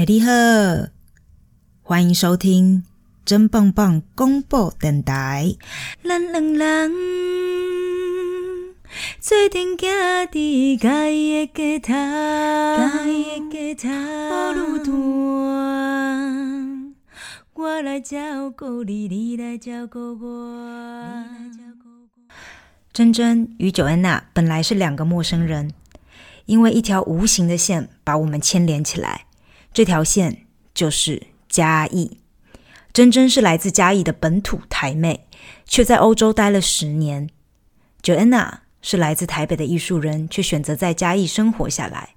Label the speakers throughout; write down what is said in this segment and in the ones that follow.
Speaker 1: 哎，你好，欢迎收听真棒棒公布电台。咱两人做阵行伫家己的街头，家己的街头路段，我来照顾你，你来照顾我。珍珍与九安娜本来是两个陌生人，因为一条无形的线把我们牵连起来。这条线就是嘉义。珍珍是来自嘉义的本土台妹，却在欧洲待了十年。Joanna 是来自台北的艺术人，却选择在嘉义生活下来。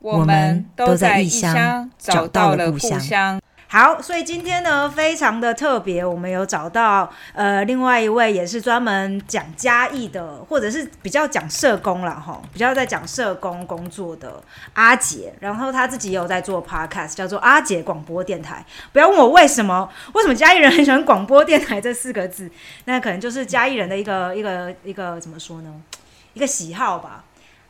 Speaker 2: 我们都在异乡找到了故乡。
Speaker 1: 好，所以今天呢，非常的特别，我们有找到呃，另外一位也是专门讲嘉义的，或者是比较讲社工了哈，比较在讲社工工作的阿杰，然后他自己也有在做 podcast，叫做阿杰广播电台。不要问我为什么，为什么嘉义人很喜欢广播电台这四个字，那可能就是嘉义人的一个一个一个怎么说呢，一个喜好吧。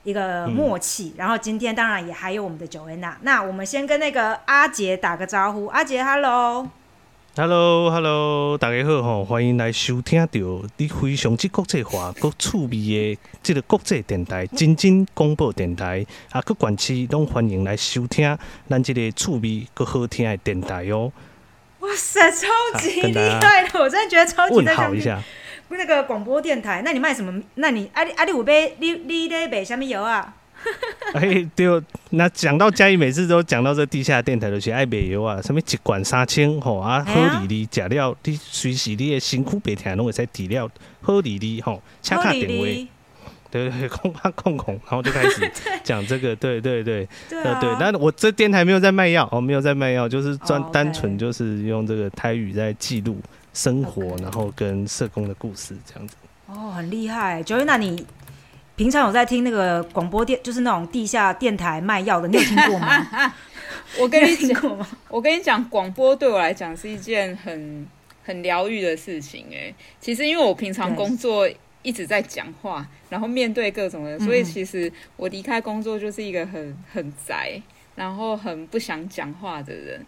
Speaker 1: 一个默契，然后今天当然也还有我们的九安娜。那我们先跟那个阿杰打个招呼，阿杰
Speaker 3: ，Hello，Hello，Hello，大家好哈，欢迎来收听到你非常之国际化、国趣味的这个国际电台——真真广播电台，啊，各管区拢欢迎来收听咱这个趣味、个好听的电台哦。
Speaker 1: 哇塞，超级厉害的，我真的觉得超级
Speaker 3: 问好一下。
Speaker 1: 那个广播电台，那你卖什么？那你阿阿你有卖你你咧卖什么油啊？
Speaker 3: 哎，对，那讲到嘉义，每次都讲到这地下电台，就是爱卖油啊，什么一罐三千吼啊，好利利食了，你随时你的辛苦白天拢会使抵了，好利利吼，
Speaker 1: 恰卡点
Speaker 3: 位，对对，空怕空空，然后就开始 讲这个，对对对，
Speaker 1: 呃
Speaker 3: 对，那我这电台没有在卖药，哦，没有在卖药，就是专单纯就是用这个台语在记录。生活，然后跟社工的故事这样子。
Speaker 1: 哦，很厉害。九月，那你平常有在听那个广播电，就是那种地下电台卖药的，你有听过吗？
Speaker 2: 我跟你
Speaker 1: 讲，
Speaker 2: 我跟你讲，广播对我来讲是一件很很疗愈的事情。哎，其实因为我平常工作一直在讲话，然后面对各种人，所以其实我离开工作就是一个很很宅，然后很不想讲话的人。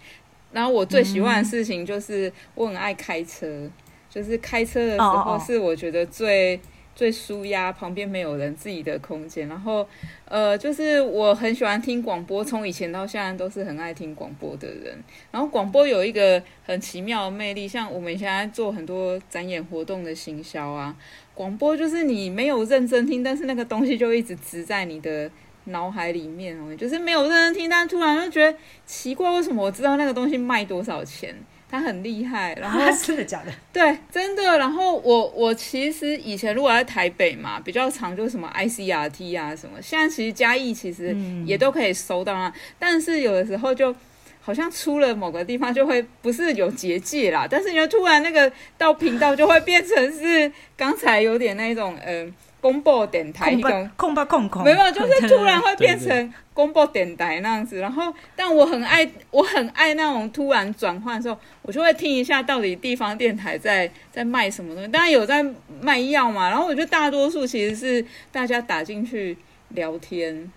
Speaker 2: 然后我最喜欢的事情就是我很爱开车，就是开车的时候是我觉得最最舒压，旁边没有人，自己的空间。然后呃，就是我很喜欢听广播，从以前到现在都是很爱听广播的人。然后广播有一个很奇妙的魅力，像我们现在做很多展演活动的行销啊，广播就是你没有认真听，但是那个东西就一直植在你的。脑海里面哦，就是没有认真听，但突然就觉得奇怪，为什么我知道那个东西卖多少钱？它很厉害，然后
Speaker 1: 真的假的？
Speaker 2: 对，真的。然后我我其实以前如果在台北嘛，比较常就是什么 ICRT 啊什么，现在其实嘉义其实也都可以收到啊，但是有的时候就好像出了某个地方就会不是有结界啦，但是你就突然那个到频道就会变成是刚才有点那种嗯。公播电台那种
Speaker 1: 空吧空空，
Speaker 2: 没有，就是突然会变成公播电台那样子。然后，但我很爱，我很爱那种突然转换的时候，我就会听一下到底地方电台在在卖什么东西。当然有在卖药嘛。然后我觉得大多数其实是大家打进去聊天，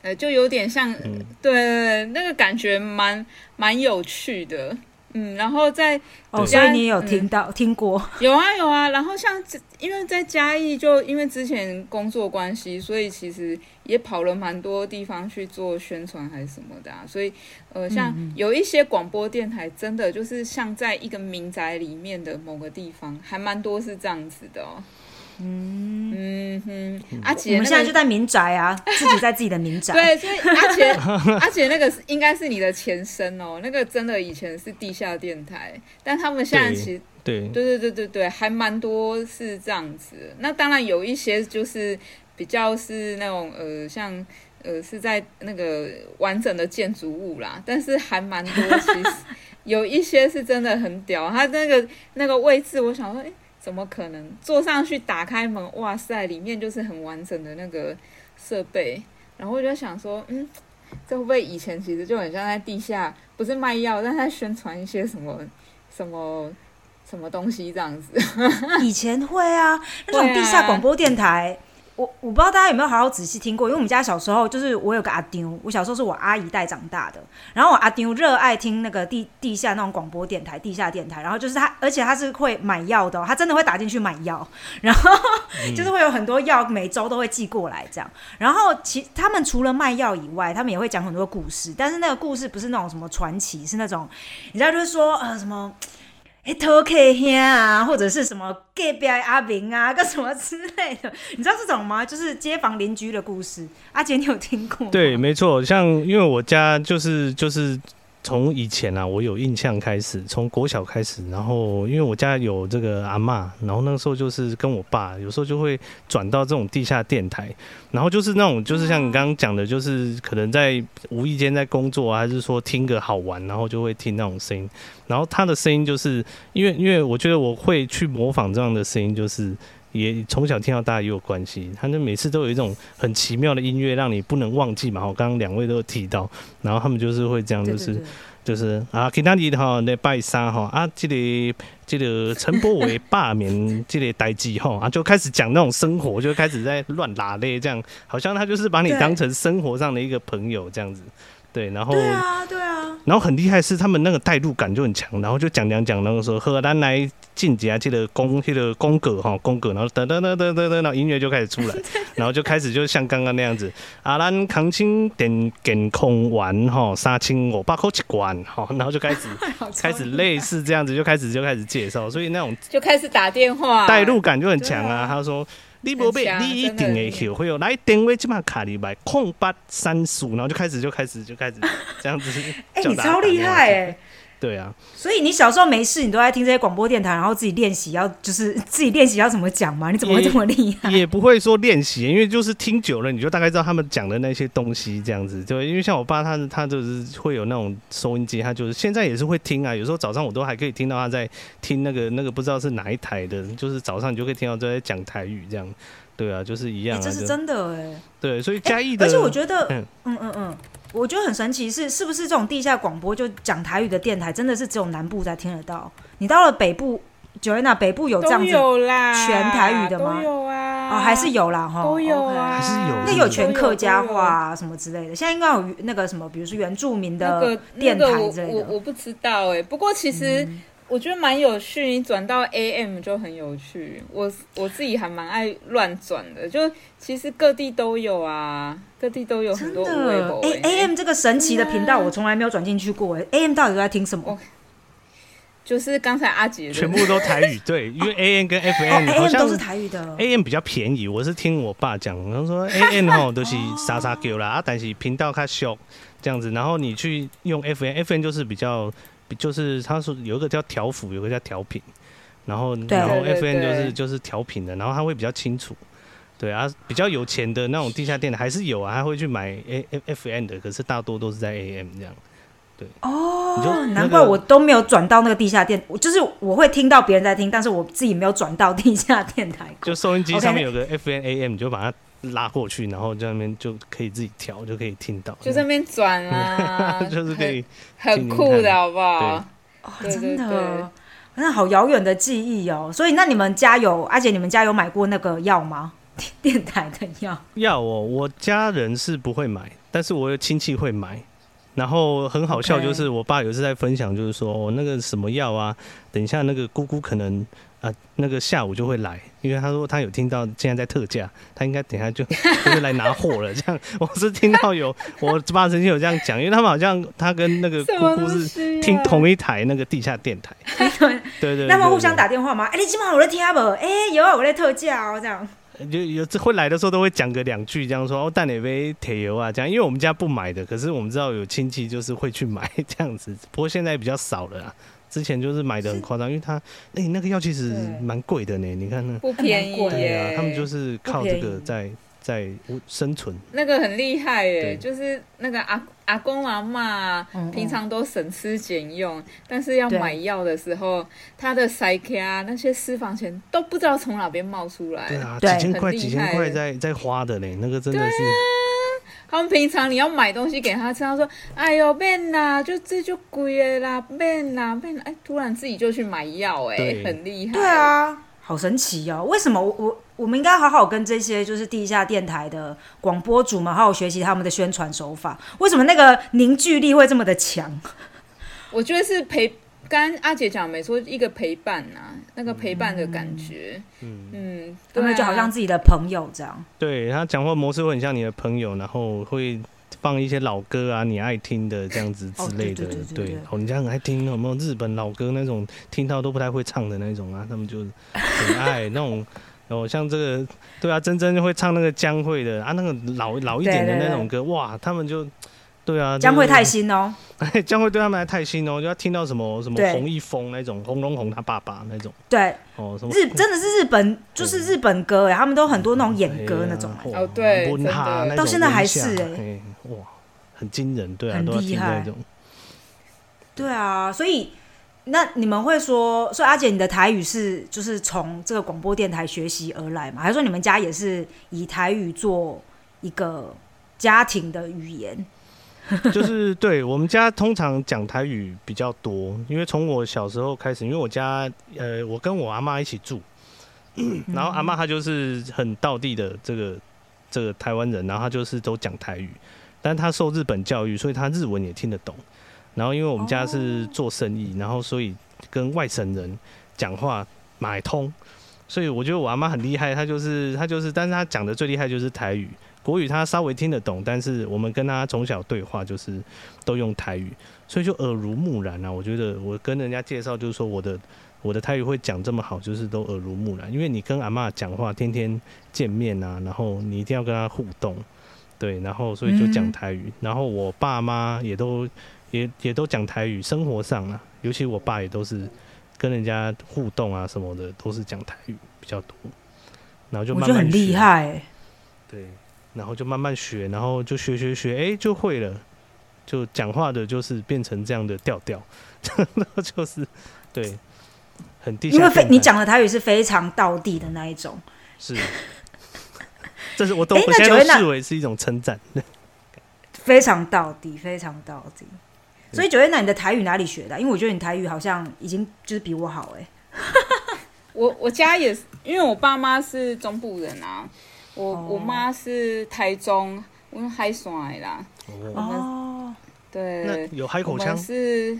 Speaker 2: 呃，就有点像，对对对，那个感觉蛮蛮有趣的。嗯，然后在
Speaker 1: 哦，所以你有听到听过？
Speaker 2: 有啊有啊，然后像因为在嘉义，就因为之前工作关系，所以其实也跑了蛮多地方去做宣传还是什么的啊。所以呃，像有一些广播电台，真的就是像在一个民宅里面的某个地方，还蛮多是这样子的哦。嗯嗯哼，阿杰，
Speaker 1: 我们现在就在民宅啊，自己在自己的民宅。
Speaker 2: 对，所以阿杰，阿杰那个应该是你的前身哦，那个真的以前是地下电台，但他们现在其实
Speaker 3: 对
Speaker 2: 对对对对对，还蛮多是这样子。那当然有一些就是比较是那种呃，像呃是在那个完整的建筑物啦，但是还蛮多，其实 有一些是真的很屌，他那个那个位置，我想说，哎。怎么可能坐上去打开门？哇塞，里面就是很完整的那个设备。然后我就想说，嗯，这会不会以前其实就很像在地下，不是卖药，但在宣传一些什么什么什么东西这样子？
Speaker 1: 以前会啊，那种地下广播电台，我我不知道大家有没有好好仔细听过，因为我们家小时候就是我有个阿丢，我小时候是我阿姨带长大的，然后我阿丢热爱听那个地地下那种广播电台、地下电台，然后就是他，而且他是会买药的、哦，他真的会打进去买药，然后就是会有很多药每周都会寄过来这样。然后其他们除了卖药以外，他们也会讲很多故事，但是那个故事不是那种什么传奇，是那种你知道就是说呃什么。哎，偷 K 兄啊，或者是什么隔壁阿明啊，干什么之类的，你知道这种吗？就是街坊邻居的故事。阿杰，你有听过吗？
Speaker 3: 对，没错，像因为我家就是就是从以前啊，我有印象开始，从国小开始，然后因为我家有这个阿嬷，然后那时候就是跟我爸，有时候就会转到这种地下电台，然后就是那种就是像你刚刚讲的，就是可能在无意间在工作啊，还是说听个好玩，然后就会听那种声音。然后他的声音就是因为因为我觉得我会去模仿这样的声音，就是也从小听到大也有关系。他那每次都有一种很奇妙的音乐，让你不能忘记嘛。我刚刚两位都有提到，然后他们就是会这样，就是就是啊，其他的哈那拜三哈啊，这个这个陈柏伟罢免这个代际哈啊，就开始讲那种生活，就开始在乱拉嘞，这样好像他就是把你当成生活上的一个朋友这样子。对，然后
Speaker 1: 对啊，对啊，
Speaker 3: 然后很厉害是他们那个代入感就很强，然后就讲讲讲那个时候荷兰来晋级啊，记得宫记得宫格哈宫格，然后噔噔噔噔噔噔，然后音乐就开始出来，然后就开始就像刚刚那样子，阿兰扛清点健康丸哈，杀青我八口一罐哈，然后就开始 开始类似这样子，就开始就开始介绍，所以那种
Speaker 2: 就开始打电话，
Speaker 3: 代入感就很强啊。他说。你不背，你一定会后悔哦。来电话这把卡里买空八三十五，然后就开始就开始就开始这样子。
Speaker 1: 哎，你超厉害哎！
Speaker 3: 对啊，
Speaker 1: 所以你小时候没事，你都在听这些广播电台，然后自己练习，要就是 自己练习要怎么讲吗？你怎么会这么厉害？
Speaker 3: 也不会说练习，因为就是听久了，你就大概知道他们讲的那些东西这样子。对，因为像我爸，他他就是会有那种收音机，他就是现在也是会听啊。有时候早上我都还可以听到他在听那个那个不知道是哪一台的，就是早上你就可以听到在讲台语这样。对啊，就是一样。
Speaker 1: 这是真的哎。
Speaker 3: 对，所以嘉义的，
Speaker 1: 而且我觉得，嗯嗯嗯嗯。我觉得很神奇，是是不是这种地下广播就讲台语的电台，真的是只有南部才听得到？你到了北部，九月那北部有这样子全台语的吗？
Speaker 2: 有啊，
Speaker 1: 哦，还是有啦，哈，
Speaker 2: 都有啊，
Speaker 3: 还是有。
Speaker 1: 那有全客家话什么之类的，现在应该有那个什么，比如说原住民的电台之类
Speaker 2: 的。我我不知道哎，不过其实。我觉得蛮有趣，你转到 AM 就很有趣。我我自己还蛮爱乱转的，就其实各地都有啊，各地都有很多。真的
Speaker 1: ，AM 这个神奇的频道，我从来没有转进去过。哎 AM 到底都在听什么？
Speaker 2: 就是刚才阿杰
Speaker 3: 全部都台语，对，因为 AM 跟 FM 好像
Speaker 1: 都是台语的。
Speaker 3: AM 比较便宜，我是听我爸讲，他说 AM 吼都是沙沙叫啦，但是频道较小这样子。然后你去用 FM，FM 就是比较。就是他说有一个叫调幅，有个叫调频，然后然后 FN 就是就是调频的，然后他会比较清楚，对啊，比较有钱的那种地下店的还是有啊，他会去买 A F N 的，可是大多都是在 AM 这样，对
Speaker 1: 哦，难怪我都没有转到那个地下店，我就是我会听到别人在听，但是我自己没有转到地下电台，
Speaker 3: 就收音机上面有个 F N A M，你就把它。拉过去，然后在那边就可以自己调，就可以听到。
Speaker 2: 就在那边转啊，
Speaker 3: 就是可以
Speaker 2: 很酷的，好不好？
Speaker 1: 哦，真的，那好遥远的记忆哦。所以，那你们家有，阿姐你们家有买过那个药吗？电台的药？
Speaker 3: 药哦，我家人是不会买，但是我有亲戚会买。然后很好笑，就是我爸有一次在分享，就是说哦，那个什么药啊，等一下那个姑姑可能。啊，那个下午就会来，因为他说他有听到现在在特价，他应该等下就 就会来拿货了。这样，我是听到有我爸曾经有这样讲，因为他们好像他跟那个姑姑是听同一台那个地下电台，对对，
Speaker 1: 那么互相打电话吗？哎，你今晚我在听不？哎，有啊，我在特价哦，这样。
Speaker 3: 就有这会来的时候都会讲个两句，这样说哦，带哪杯铁油啊？这样，因为我们家不买的，可是我们知道有亲戚就是会去买这样子，不过现在比较少了啦。之前就是买的很夸张，因为他哎，那个药其实蛮贵的呢。你看。那
Speaker 2: 不便宜
Speaker 3: 耶，他们就是靠这个在在生存。
Speaker 2: 那个很厉害耶，就是那个阿阿公阿妈平常都省吃俭用，但是要买药的时候，他的塞卡那些私房钱都不知道从哪边冒出来。
Speaker 3: 对啊，几千块几千块在在花的嘞，那个真的是。
Speaker 2: 他们平常你要买东西给他吃，他说：“哎呦，变啦，就这就贵啦，变啦，变啦。”哎，突然自己就去买药，哎，很厉害。
Speaker 1: 对啊。好神奇哦！为什么我我我们应该好好跟这些就是地下电台的广播主们好好学习他们的宣传手法？为什么那个凝聚力会这么的强？
Speaker 2: 我觉得是陪，刚阿姐讲没错，一个陪伴呐，那个陪伴的感觉，嗯嗯，
Speaker 1: 他们就好像自己的朋友这样。
Speaker 3: 对他讲话模式会很像你的朋友，然后会放一些老歌啊，你爱听的这样子之类的。对，哦，你家很爱听有没有日本老歌那种，听到都不太会唱的那种啊？他们就很爱那种，哦，像这个，对啊，真真会唱那个江蕙的啊，那个老老一点的那种歌，哇，他们就。对啊，
Speaker 1: 将会太新哦，
Speaker 3: 将会对他们来太新哦，就要听到什么什么洪一峰那种，洪龙红他爸爸那种，
Speaker 1: 对，哦，什么日真的是日本，就是日本歌哎，他们都很多那种演歌那种，
Speaker 2: 哦对，
Speaker 1: 到现在还是哎，
Speaker 3: 哇，很惊人，对啊，
Speaker 1: 很厉害，
Speaker 3: 种，
Speaker 1: 对啊，所以那你们会说，说阿姐你的台语是就是从这个广播电台学习而来吗？还是说你们家也是以台语做一个家庭的语言？
Speaker 3: 就是对我们家通常讲台语比较多，因为从我小时候开始，因为我家呃，我跟我阿妈一起住，然后阿妈她就是很道地的这个这个台湾人，然后她就是都讲台语，但她受日本教育，所以她日文也听得懂。然后因为我们家是做生意，然后所以跟外省人讲话买通，所以我觉得我阿妈很厉害，她就是她就是，但是她讲的最厉害就是台语。国语他稍微听得懂，但是我们跟他从小对话就是都用台语，所以就耳濡目染啊。我觉得我跟人家介绍就是说我的我的台语会讲这么好，就是都耳濡目染。因为你跟阿妈讲话，天天见面啊，然后你一定要跟他互动，对，然后所以就讲台语。然后我爸妈也都也也都讲台语，生活上啊，尤其我爸也都是跟人家互动啊什么的，都是讲台语比较多。然后就慢慢
Speaker 1: 很厉害，
Speaker 3: 对。然后就慢慢学，然后就学学学，哎，就会了。就讲话的，就是变成这样的调调，然 后就是对，很地。
Speaker 1: 因为非你讲的台语是非常道地的那一种。
Speaker 3: 是，这是我都我现在都视为是一种称赞。
Speaker 1: 非常道地，非常道地。所以九月娜，你的台语哪里学的？因为我觉得你台语好像已经就是比我好哎。
Speaker 2: 我我家也是，因为我爸妈是中部人啊。我我妈是台中，我们海山的啦。哦，对，
Speaker 3: 有海口腔。
Speaker 2: 是，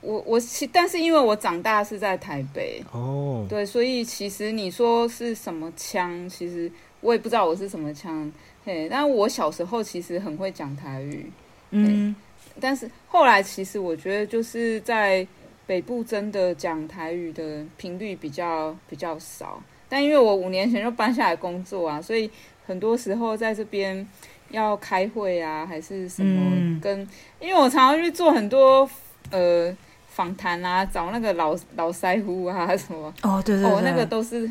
Speaker 2: 我我其但是因为我长大是在台北哦，对，所以其实你说是什么腔，其实我也不知道我是什么腔。嘿，但我小时候其实很会讲台语，嗯，但是后来其实我觉得就是在北部真的讲台语的频率比较比较少。但因为我五年前就搬下来工作啊，所以很多时候在这边要开会啊，还是什么跟，因为我常常去做很多呃访谈啊，找那个老老腮胡啊什么。
Speaker 1: 哦，对对对，
Speaker 2: 那个都是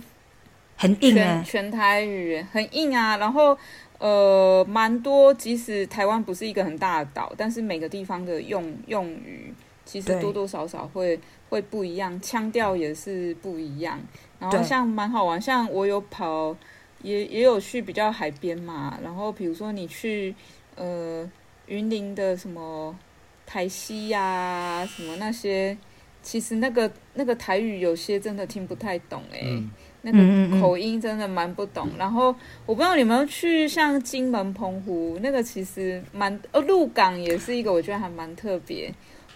Speaker 1: 很硬全，
Speaker 2: 全台语很硬啊。然后呃，蛮多，即使台湾不是一个很大的岛，但是每个地方的用用语其实多多少少会会不一样，腔调也是不一样。然后像蛮好玩，像我有跑，也也有去比较海边嘛。然后比如说你去呃云林的什么台西呀，什么那些，其实那个那个台语有些真的听不太懂哎，那个口音真的蛮不懂。然后我不知道你们去像金门、澎湖那个，其实蛮呃鹿港也是一个，我觉得还蛮特别，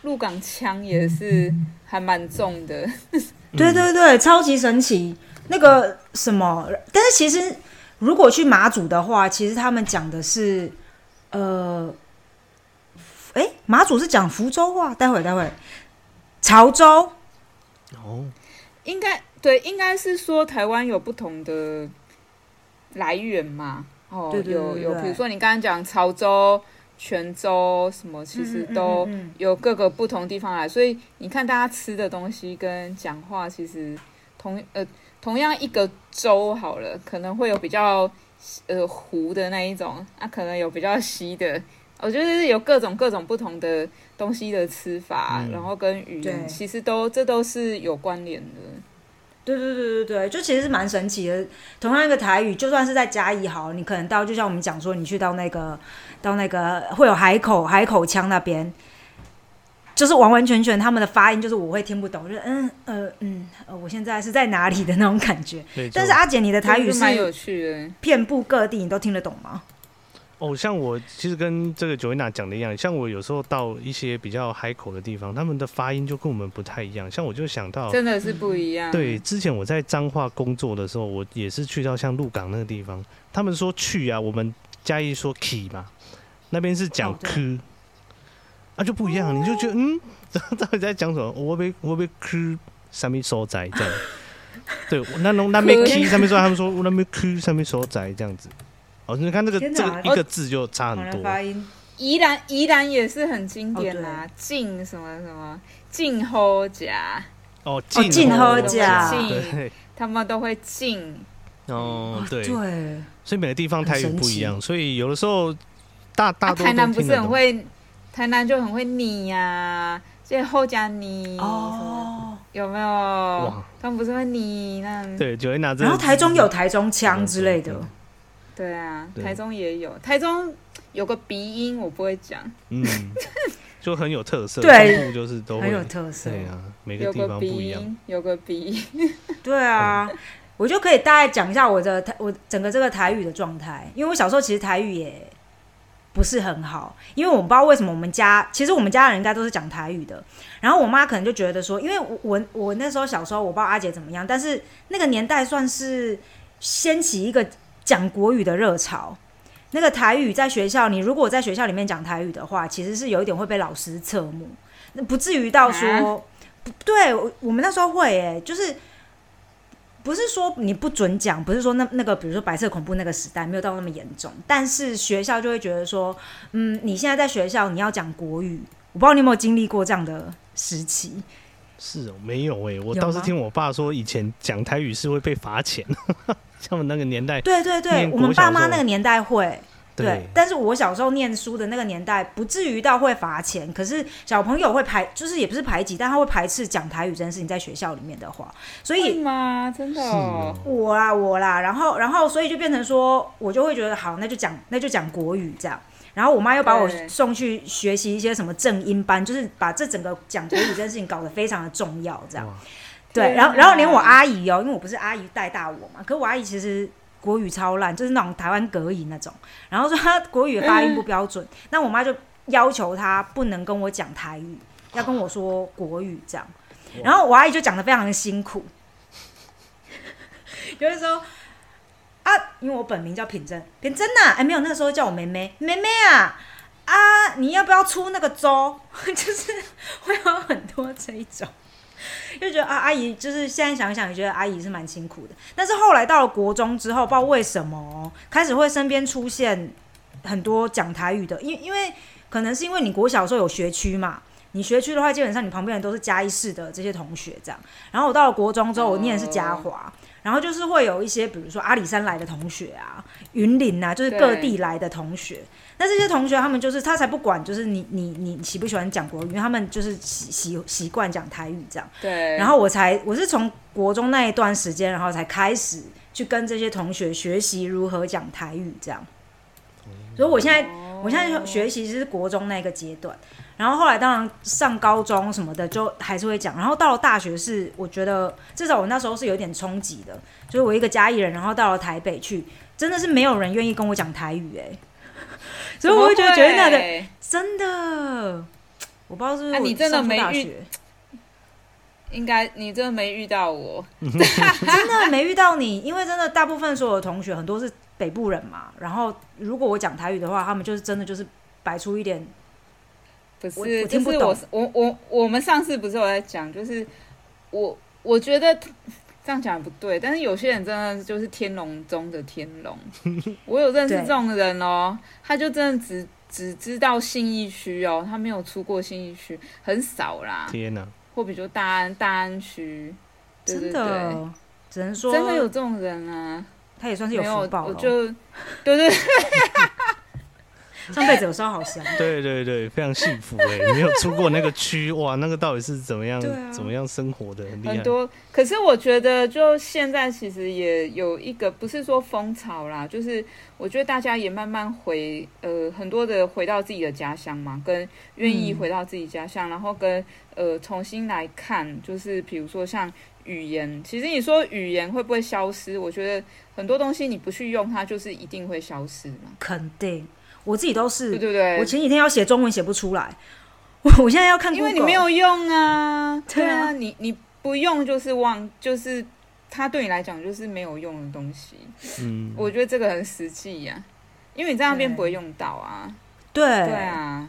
Speaker 2: 鹿港腔也是还蛮重的。
Speaker 1: 对对对，超级神奇。那个什么，但是其实如果去马祖的话，其实他们讲的是，呃，哎，马祖是讲福州话。待会儿，待会儿，潮州。
Speaker 2: 哦，应该对，应该是说台湾有不同的来源嘛。哦，有有，比如说你刚刚讲潮州。泉州什么其实都有各个不同地方来，所以你看大家吃的东西跟讲话，其实同呃同样一个州好了，可能会有比较呃糊的那一种，啊可能有比较稀的，我觉得是有各种各种不同的东西的吃法，然后跟语言其实都这都是有关联的。
Speaker 1: 对对对对对，就其实是蛮神奇的。同样一个台语，就算是在嘉义好，你可能到就像我们讲说，你去到那个到那个会有海口海口腔那边，就是完完全全他们的发音就是我会听不懂，就是嗯呃嗯呃，我现在是在哪里的那种感觉。但是阿姐，你的台语
Speaker 2: 蛮有
Speaker 1: 是
Speaker 2: 趣的。
Speaker 1: 遍布各地，你都听得懂吗？
Speaker 3: 哦，像我其实跟这个九维娜讲的一样，像我有时候到一些比较海口的地方，他们的发音就跟我们不太一样。像我就想到，
Speaker 2: 真的是不一样。
Speaker 3: 对，之前我在彰化工作的时候，我也是去到像鹿港那个地方，他们说去啊，我们嘉义说 key 嘛，那边是讲
Speaker 1: 哦对
Speaker 3: 科，啊就不一样，你就觉得嗯，到底在讲什么？我被我被科上面所在这样。对，那种那边 key 上面说，他们说我那边 key 上面所在这样子。哦，你看这个这个一个字就差很多。
Speaker 1: 发音。
Speaker 2: 宜兰宜兰也是很经典
Speaker 1: 哦
Speaker 2: 啦，静、什么什么静候甲，
Speaker 3: 哦，
Speaker 1: 进
Speaker 3: 进
Speaker 1: 喝
Speaker 2: 甲。
Speaker 3: 对，
Speaker 2: 他们都会静。
Speaker 3: 哦对，
Speaker 1: 对，
Speaker 3: 所以每个地方台语不一样，所以有的时候大大
Speaker 2: 啊，
Speaker 3: 多
Speaker 2: 台南不是。很会，台南就很会你呀、所以后加你
Speaker 1: 哦。
Speaker 2: 有没有？
Speaker 3: 哇？
Speaker 2: 他们不是会你那样？
Speaker 3: 对，九维娜真的
Speaker 1: 然后台中有台中腔之类的。
Speaker 3: 对，
Speaker 2: 对啊，
Speaker 3: 对
Speaker 2: 台中也有，台中有个鼻音我不会讲，
Speaker 3: 嗯，就很有特色。
Speaker 1: 对
Speaker 3: 中部就是都
Speaker 1: 很有，特色。
Speaker 3: 对啊，每个地
Speaker 2: 有个鼻
Speaker 3: 方不一样。
Speaker 2: 音，有个鼻音。
Speaker 1: 对啊，我就可以大概讲一下我的台，我整个这个台语的状态。因为我小时候其实台语也不是很好，因为我不知道为什么我们家，其实我们家人应该都是讲台语的。然后我妈可能就觉得说，因为我我我那时候小时候，我不知道阿姐怎么样，但是那个年代算是掀起一个讲国语的热潮。那个台语在学校，你如果在学校里面讲台语的话，其实是有一点会被老师侧目，那不至于到说，
Speaker 2: 啊
Speaker 1: 不对我我们那时候会诶、就是不是说你不准讲，不是说那那个比如说白色恐怖那个时代没有到那么严重，但是学校就会觉得说，嗯，你现在在学校你要讲国语，我不知道你有没有经历过这样的时期。
Speaker 3: 是哦，没有哎，我倒是听我爸说，以前讲台语是会被罚钱，像我们那个年代，
Speaker 1: 对对对，我们爸妈那个年代会。对
Speaker 3: 对，
Speaker 1: 但是我小时候念书的那个年代，不至于到会罚钱，可是小朋友会排，就是也不是排挤，但他会排斥讲台语这件事情在学校里面的话，所以
Speaker 2: 会吗？真的
Speaker 1: 我啦，我啦，然后，然后，所以就变成说，我就会觉得好，那就讲，那就讲国语这样。然后我妈又把我送去学习一些什么正音班，就是把这整个讲国语这件事情搞得非常的重要，这样。
Speaker 3: 哇
Speaker 1: 对，然后，然后连我阿姨哦，因为我不是阿姨带大我嘛，可我阿姨其实国语超烂，就是那种台湾隔音那种。然后说她国语的发音不标准，那我妈就要求她不能跟我讲台语，要跟我说国语这样。然后我阿姨就讲的非常的辛苦，就是说啊，因为我本名叫品珍，品珍呐、哎没有，那个时候叫我妹妹，妹妹啊啊，你要不要出那个粥？就是会有很多这一种。就觉得啊，阿姨就是现在想想，也觉得阿姨是蛮辛苦的。但是后来到了国中之后，不知道为什么开始会身边出现很多讲台语的，因因为可能是因为你国小的时候有学区嘛，你学区的话，基本上你旁边人都是嘉义市的这些同学这样。然后我到了国中之后，我念的是嘉华，然后就是会有一些，比如说阿里山来的同学啊，云林啊，就是各地来的同学。那这些同学他们就是他才不管，就是你你你喜不喜欢讲国语，因为他们就是习习习惯讲台语这样。
Speaker 2: 对，
Speaker 1: 然后我才我是从国中那一段时间，然后才开始去跟这些同学学习如何讲台语这样。所以我现在我现在学习是国中那个阶段，然后后来当然上高中什么的就还是会讲，然后到了大学是我觉得至少我那时候是有点冲击的，就是我一个嘉义人，然后到了台北去，真的是没有人愿意跟我讲台语哎、所以我会觉得觉得那的
Speaker 2: 的，
Speaker 1: 真的，我不知道是不是
Speaker 2: 你真的没遇
Speaker 1: 大学。
Speaker 2: 应该你真的没遇到我，
Speaker 1: 真的没遇到你，因为真的大部分所有的同学很多是北部人嘛，然后如果我讲台语的话，他们就是真的就是摆出一点我
Speaker 2: 不是，就是我我我我们上次不是有在讲，就是我我觉得这样讲不对，但是有些人真的就是天龙中的天龙，我有认识这种人哦，他就真的只只知道信义区哦，他没有出过信义区，很少啦，
Speaker 3: 天哪，
Speaker 2: 或比如说大安大安区，对
Speaker 1: 真
Speaker 2: 对对，
Speaker 1: 的，只能说
Speaker 2: 真的有这种人啊，
Speaker 1: 他也算是有
Speaker 2: 没有
Speaker 1: 福报了。
Speaker 2: 我就对对
Speaker 1: 上辈子有烧好香。
Speaker 3: 对对对，非常幸福哎！你没有出过那个区哇？那个到底是怎么样？怎么样生活的？很厉害
Speaker 2: 很。多，可是我觉得，就现在其实也有一个，不是说风潮啦，就是我觉得大家也慢慢回，呃，很多的回到自己的家乡嘛，跟愿意
Speaker 1: 嗯
Speaker 2: 回到自己家乡，然后跟呃重新来看，就是比如说像语言，其实你说语言会不会消失？我觉得很多东西你不去用它，就是一定会消失嘛，
Speaker 1: 肯定，我自己都是。
Speaker 2: 对对对
Speaker 1: 我。前几天要写中文写不出来，我我现在要看
Speaker 2: 因为你没有用啊，
Speaker 1: 对啊
Speaker 2: 对啊，你你不用就是忘，就是它对你来讲就是没有用的东西。
Speaker 3: 嗯，
Speaker 2: 我觉得这个很实际呀、因为你在那边不会用到啊。
Speaker 1: 对
Speaker 2: 对啊，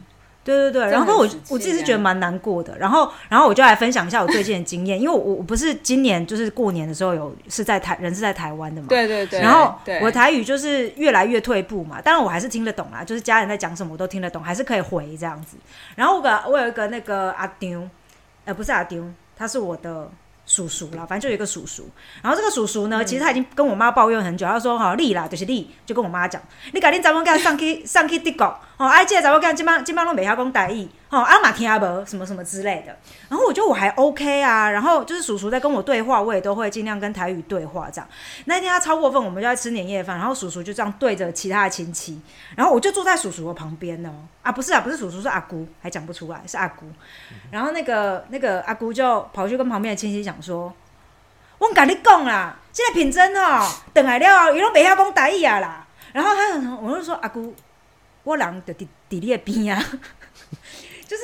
Speaker 1: 对对对，然后我我自己是
Speaker 2: 啊
Speaker 1: 觉得蛮难过的，然后然后我就来分享一下我最近的经验，因为我我不是今年就是过年的时候有是在台人是在台湾的嘛，
Speaker 2: 对对对。
Speaker 1: 然后我的台语就是越来越退步嘛，当然我还是听得懂啦，就是家人在讲什么我都听得懂，还是可以回这样子。然后我个我有一个那个阿丢，呃不是阿丢，他是我的叔叔啦，反正就有一个叔叔。然后这个叔叔呢，其实他已经跟我妈抱怨很久，他说哈你啦就是你，就跟我妈讲，你甲恁查某囝上去上去德国，哦，啊这个查某囝今摆今摆拢袂晓讲台语，吼、啊嘛听无什么什么之类的。然后我觉得我还 OK 啊，然后就是叔叔在跟我对话，我也都会尽量跟台语对话这样。那一天他超过分，我们就在吃年夜饭，然后叔叔就这样对着其他的亲戚，然后我就坐在叔叔的旁边哦，啊不是啊，不是叔叔，是阿姑，还讲不出来是阿姑。然后那个那个阿姑就跑去跟旁边的亲戚讲说：“我跟你讲啦，现在品真哦，等来了后，伊拢袂晓讲台语啊啦。”然后他很，我就说阿姑，我人就伫伫你的边啊，就是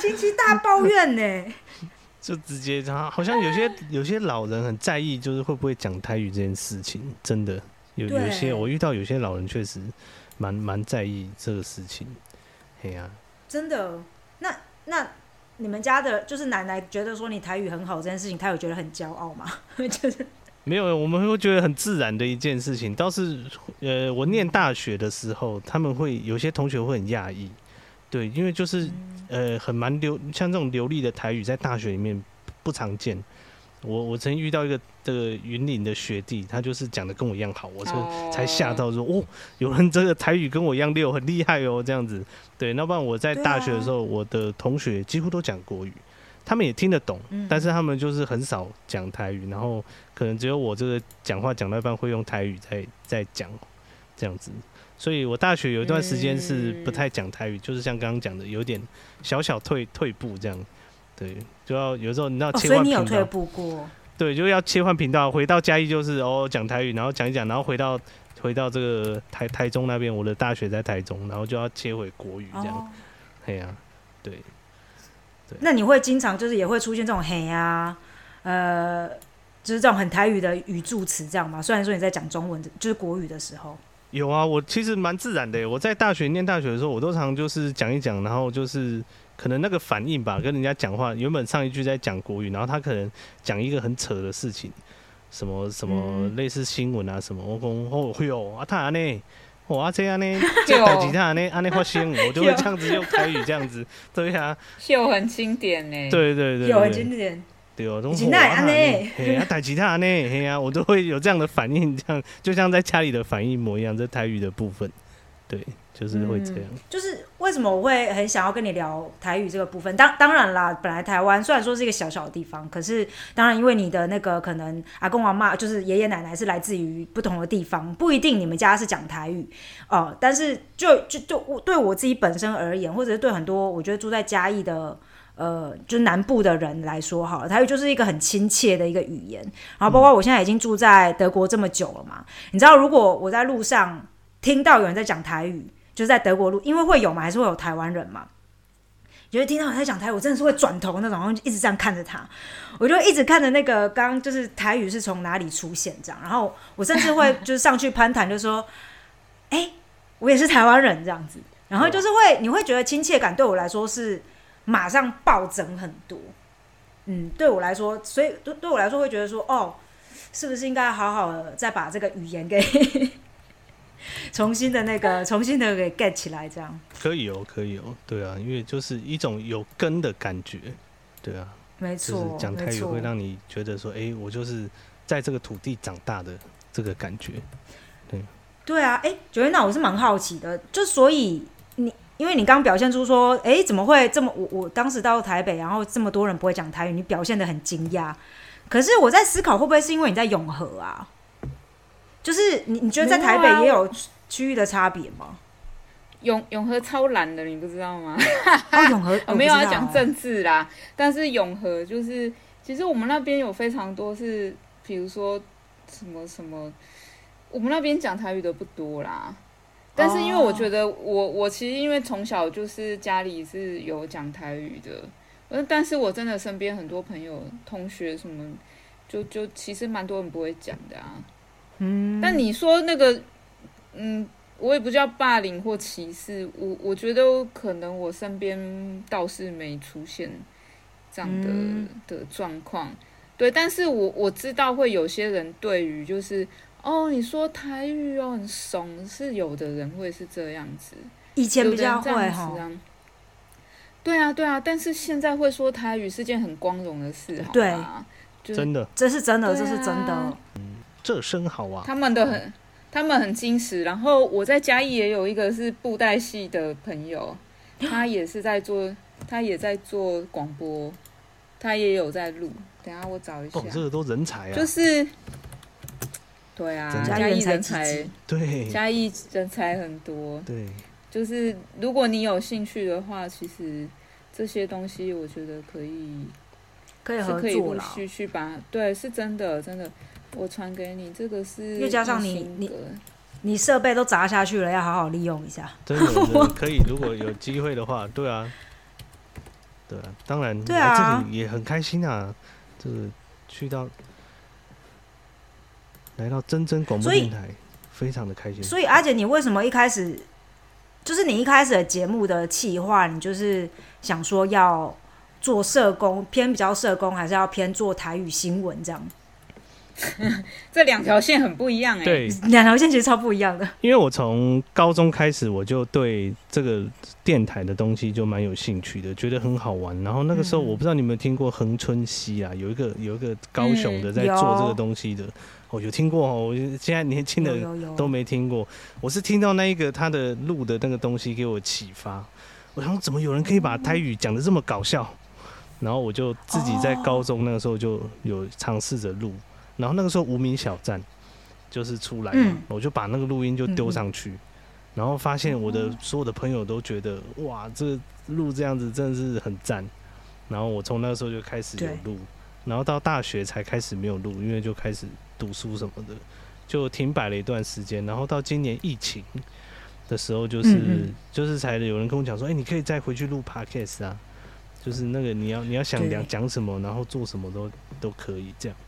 Speaker 1: 亲戚大抱怨呢。
Speaker 3: 就直接他好像有些有些老人很在意，就是会不会讲台语这件事情，真的有有些我遇到有些老人确实蛮蛮在意这个事情。嘿呀、
Speaker 1: 真的，那那你们家的就是奶奶觉得说你台语很好这件事情，她有觉得很骄傲吗？就是
Speaker 3: 没有，我们会觉得很自然的一件事情。倒是，呃，我念大学的时候，他们会有些同学会很讶异，对，因为就是呃很蛮流，像这种流利的台语在大学里面不常见。我我曾经遇到一个这个云林的学弟，他就是讲的跟我一样好，我就才吓到说，哦，有人这个台语跟我一样溜，很厉害哦，这样子。对，那不然我在大学的时候，我的同学几乎都讲国语，他们也听得懂，
Speaker 1: 嗯
Speaker 3: 但是他们就是很少讲台语，然后可能只有我这个讲话讲到一半会用台语在在讲这样子。所以我大学有一段时间是不太讲台语，就是像刚刚讲的，有点小小退退步这样。对，就要有时候你要
Speaker 1: 哦，
Speaker 3: 切
Speaker 1: 所以你有退
Speaker 3: 换频道，
Speaker 1: 步过？
Speaker 3: 对，就要切换频道。回到嘉义就是哦讲台语，然后讲一讲，然后回到回到这个台台中那边，我的大学在台中，然后就要切回国语这样。
Speaker 1: 哦，
Speaker 3: 嘿呀、对，
Speaker 1: 那你会经常就是也会出现这种嘿呀、呃，就是这种很台语的语助词这样吗？虽然说你在讲中文的，就是国语的时候，
Speaker 3: 有啊，我其实蛮自然的。我在大学念大学的时候，我都常就是讲一讲，然后就是可能那个反应吧，跟人家讲话，原本上一句在讲国语，然后他可能讲一个很扯的事情，什么什么
Speaker 1: 嗯
Speaker 3: 类似新闻啊什么，我讲哦哟，啊他安呢，哦啊这样呢，这代志他安呢安呢发生，我就会这样子用台语这样子，对啊，
Speaker 2: 秀很经典呢。，
Speaker 3: 对对对
Speaker 1: 有很
Speaker 3: 对
Speaker 1: 经典，
Speaker 3: 对哦，
Speaker 1: 以前那也安呢
Speaker 3: 嘿啊，打吉他呢，嘿啊，我都会有这样的反应，这样就像在家里的反应模一样，这台语的部分，对，就是会这样。
Speaker 1: 就是为什么我会很想要跟你聊台语这个部分？当当然啦，本来台湾虽然说是一个小小的地方，可是当然因为你的那个可能阿公阿妈就是爷爷奶奶是来自于不同的地方，不一定你们家是讲台语哦、但是就就就我对我自己本身而言，或者是对很多我觉得住在嘉义的。呃，就南部的人来说，好了，台语就是一个很亲切的一个语言。然后，包括我现在已经住在德国这么久了嘛，你知道，如果我在路上听到有人在讲台语，就在德国路，因为会有嘛，还是会有台湾人嘛。就是听到他在讲台语，我真的是会转头那种，然后就一直这样看着他，我就一直看着那个刚刚就是台语是从哪里出现这样，然后我甚至会就是上去攀谈，就说，哎、我也是台湾人这样子，然后就是会你会觉得亲切感对我来说是马上暴增很多，嗯，对我来说，所以对对我来说会觉得说，哦，是不是应该好好的再把这个语言给 重新的那个重新的给 get 起来，这样
Speaker 3: 可以哦，可以哦，对啊，因为就是一种有根的感觉，对啊，
Speaker 1: 没错，就是
Speaker 3: 讲台语会。让你觉得说，哎、我就是在这个土地长大的这个感觉。
Speaker 1: 对对啊，哎、九月娜，我是蛮好奇的，就所以你因为你刚表现出说，哎，怎么会这么？我我当时到台北，然后这么多人不会讲台语，你表现的很惊讶。可是我在思考，会不会是因为你在永和啊？就是你你觉得在台北也有区域的差别吗？
Speaker 2: 永永和超蓝的，你不知道吗？
Speaker 1: 哦，永和
Speaker 2: 我没有要讲政治啦，但是永和就是，其实我们那边有非常多是，比如说什么什么，我们那边讲台语的不多啦。但是因为我觉得我我其实因为从小就是家里是有讲台语的。嗯，但是我真的身边很多朋友、同学什么，就就其实蛮多人不会讲的啊。嗯，但你说那个，嗯，我也不叫霸凌或歧视，我我觉得可能我身边倒是没出现这样的的状况。对，但是我我知道会有些人对于就是哦，你说台语哦很怂，是有的人会是这样子，
Speaker 1: 以前比较会哈。
Speaker 2: 对啊，对啊，但是现在会说台语是件很光荣的事，好吗？
Speaker 3: 真的，
Speaker 1: 这是真的，这是真的。
Speaker 3: 嗯，这声好啊。
Speaker 2: 他们都很，他们很矜持。然后我在嘉义也有一个是布袋戏的朋友，他也是在做，他也在做广播，他也有在录。等下我找一下。哦，
Speaker 3: 这个都人才啊。
Speaker 2: 就是，对啊，嘉义人才，
Speaker 3: 对，
Speaker 2: 嘉义人才很多，
Speaker 3: 对。
Speaker 2: 就是如果你有兴趣的话，其实这些东西我觉得可以，
Speaker 1: 可以合
Speaker 2: 作了。续去把对，是真的，真的，我传给你，这个是
Speaker 1: 又加上你你你设备都砸下去了，要好好利用一下。
Speaker 3: 真的 可以，如果有机会的话，对啊，对啊，当然
Speaker 1: 对啊，
Speaker 3: 这里也很开心啊，这个去到来到真真广播电台，非常的开心。
Speaker 1: 所以阿姐，你为什么一开始？就是你一开始的节目的企划，你就是想说要做社工，偏比较社工，还是要偏做台语新闻这样？
Speaker 2: 这两条线很不一样哎。
Speaker 3: 对，
Speaker 1: 两条线其实超不一样的。
Speaker 3: 因为我从高中开始，我就对这个电台的东西就蛮有兴趣的，觉得很好玩。然后那个时候，我不知道你有没有听过恒春熙啊，有一个有一个高雄的在做这个东西的。我有听过哦，我现在年轻的都没听过。我是听到那一个他的录的那个东西给我启发。我想怎么有人可以把台语讲的这么搞笑？然后我就自己在高中那个时候就有尝试着录。然后那个时候无名小站就是出来嘛，我就把那个录音就丢上去，然后发现我的所有的朋友都觉得哇，这录这样子真的是很赞。然后我从那个时候就开始有录，然后到大学才开始没有录，因为就开始。读书什么的，就停摆了一段时间，然后到今年疫情的时候，就是就是才有人跟我讲说，哎，你可以再回去录 podcast 啊，就是那个你要你要想讲讲什么，然后做什么都都可以这样。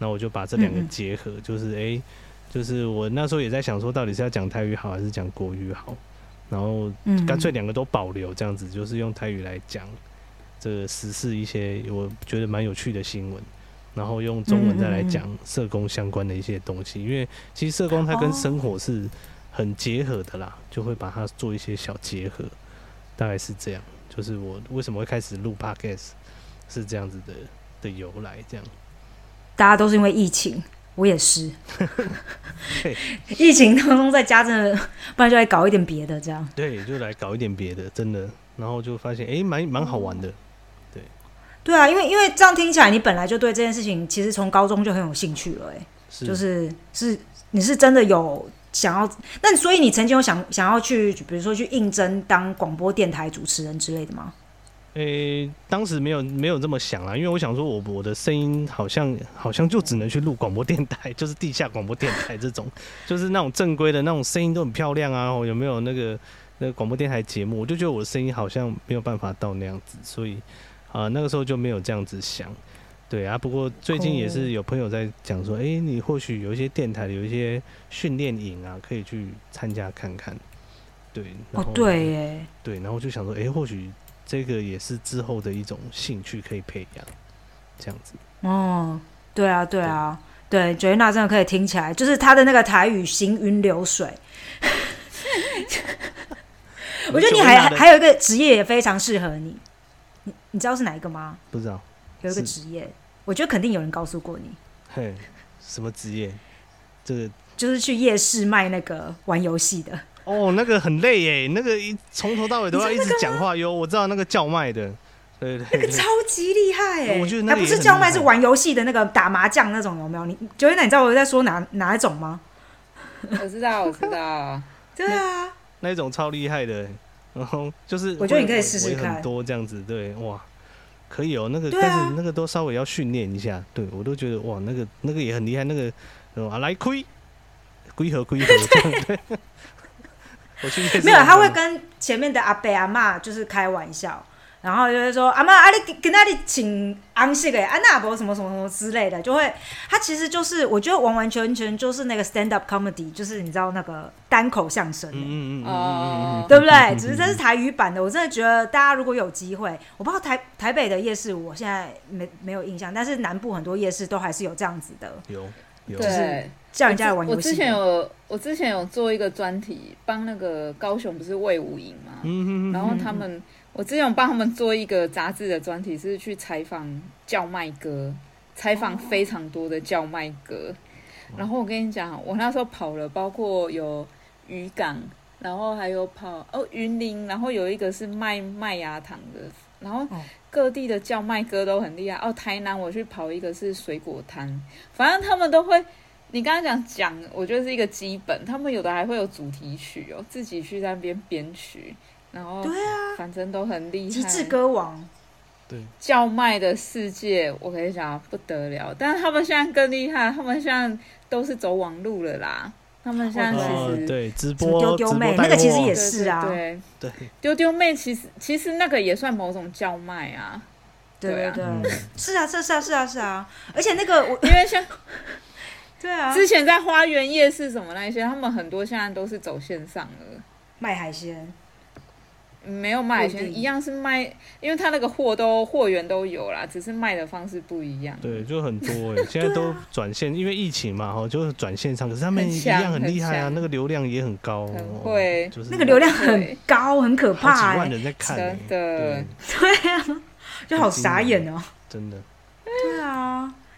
Speaker 3: 那我就把这两个结合，就是哎，就是我那时候也在想说，到底是要讲台语好还是讲国语好，然后干脆两个都保留这样子，就是用台语来讲这个时事一些我觉得蛮有趣的新闻。然后用中文再来讲社工相关的一些东西，因为其实社工它跟生活是很结合的啦，就会把它做一些小结合，大概是这样。就是我为什么会开始录 podcast 是这样子的的由来，这样。
Speaker 1: 大家都是因为疫情，我也是。疫情当中在家真的，不然就来搞一点别的，这样。
Speaker 3: 对，就来搞一点别的，真的。然后就发现，哎，蛮蛮好玩的。
Speaker 1: 对对啊，因为因为这样听起来，你本来就对这件事情其实从高中就很有兴趣了，哎，就是是你是真的有想要，那所以你曾经有想想要去，比如说去应征当广播电台主持人之类的吗？
Speaker 3: 诶，当时没有没有这么想啦，因为我想说我我的声音好像好像就只能去录广播电台，就是地下广播电台这种，就是那种正规的那种声音都很漂亮啊，有没有那个那个广播电台节目？我就觉得我的声音好像没有办法到那样子，所以。啊，那个时候就没有这样子想，对啊。不过最近也是有朋友在讲说，哎，你或许有一些电台有一些训练营啊，可以去参加看看。对，
Speaker 1: 哦，对，耶，
Speaker 3: 对，然后就想说，哎，或许这个也是之后的一种兴趣可以培养，这样子。
Speaker 1: 哦，对啊，对啊，对，觉得那真的可以听起来，就是他的那个台语行云流水。我觉得你还还有一个职业也非常适合你。你你知道是哪一个吗？
Speaker 3: 不知道，
Speaker 1: 有一个职业，我觉得肯定有人告诉过你。
Speaker 3: 嘿，什么职业？这个
Speaker 1: 就是去夜市卖那个玩游戏的。
Speaker 3: 哦，那个很累耶，那个一从头到尾都要一直讲话哟。我知道那个叫卖的，对对对，
Speaker 1: 那个超级厉害哎！
Speaker 3: 我觉得那
Speaker 1: 还不是叫卖，是玩游戏的那个打麻将那种，有没有？你九月奶，你知道我在说哪哪一种吗？
Speaker 2: 我知道，我知道。
Speaker 1: 对啊，
Speaker 3: 那一种超厉害的，然后就是
Speaker 1: 我觉得你可以试试看，
Speaker 3: 很多这样子，对哇，可以哦。那个但是那个都稍微要训练一下，对我都觉得哇，那个那个也很厉害，那个啊来亏，龟和龟和这样对。
Speaker 1: 没有，他会跟前面的阿伯阿妈就是开玩笑。然后就是说，阿妈，阿里跟那里请安息给，安娜伯什么什么什么之类的，就会，他其实就是，我觉得完完全全就是那个 stand up comedy，就是你知道那个单口相声，嗯嗯嗯，对不对？只是这是台语版的，我真的觉得大家如果有机会，我不知道台台北的夜市，我现在没没有印象，但是南部很多夜市都还是有这样子的，
Speaker 3: 有有，
Speaker 2: 就是
Speaker 1: 叫人家玩游
Speaker 2: 戏。我之前有，我之前有做一个专题，帮那个高雄不是魏武营嘛，嗯然后他们。我之前有帮他们做一个杂志的专题，是去采访叫卖哥，采访非常多的叫卖哥。然后我跟你讲，我那时候跑了，包括有渔港，然后还有跑哦云林，然后有一个是卖麦芽糖的，然后各地的叫卖哥都很厉害。哦，台南我去跑一个是水果摊，反正他们都会。你刚刚讲讲，我觉得是一个基本，他们有的还会有主题曲哦，自己去那边编曲。然后
Speaker 1: 对啊，
Speaker 2: 反正都很厉害。
Speaker 1: 极致歌王，
Speaker 3: 对
Speaker 2: 叫卖的世界，我跟你讲不得了。但是他们现在更厉害，他们现在都是走网路了啦。他们现在其实
Speaker 3: 对直播
Speaker 1: 丢丢妹那个其实也是
Speaker 2: 啊，对
Speaker 3: 对
Speaker 2: 丢丢妹其实其实那个也算某种叫卖啊。
Speaker 1: 对对对，是啊，是是啊，是啊，是啊。而且那个我
Speaker 2: 因为像
Speaker 1: 对啊，
Speaker 2: 之前在花园夜市什么那些，他们很多现在都是走线上了，
Speaker 1: 卖海鲜。
Speaker 2: 没有卖，一样是卖，因为他那个货都货源都有啦，只是卖的方式不一样。
Speaker 3: 对，就很多哎，现在都转线，因为疫情嘛，哈，就是转线上，可是他们一样很厉害啊，那个流量也很高，
Speaker 2: 会，
Speaker 3: 就是
Speaker 1: 那个流量很高，很可怕，
Speaker 3: 几万人在看，
Speaker 2: 真
Speaker 1: 的，对。啊，就好傻眼哦，
Speaker 3: 真的，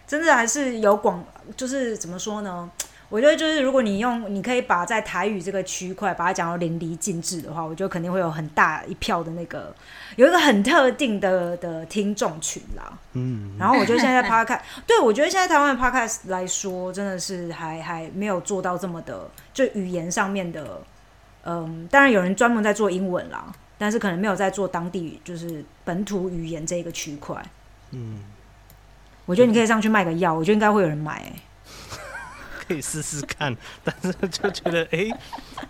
Speaker 1: 真的还是有广，就是怎么说呢？我觉得就是，如果你用，你可以把在台语这个区块把它讲到淋漓尽致的话，我觉得肯定会有很大一票的那个，有一个很特定的的听众群啦。嗯，然后我觉得现在 Podcast，对我觉得现在台湾的 Podcast 来说，真的是还还没有做到这么的，就语言上面的，嗯，当然有人专门在做英文啦，但是可能没有在做当地就是本土语言这一个区块。嗯，我觉得你可以上去卖个药，我觉得应该会有人买。
Speaker 3: 可以试试看，但是就觉得，哎，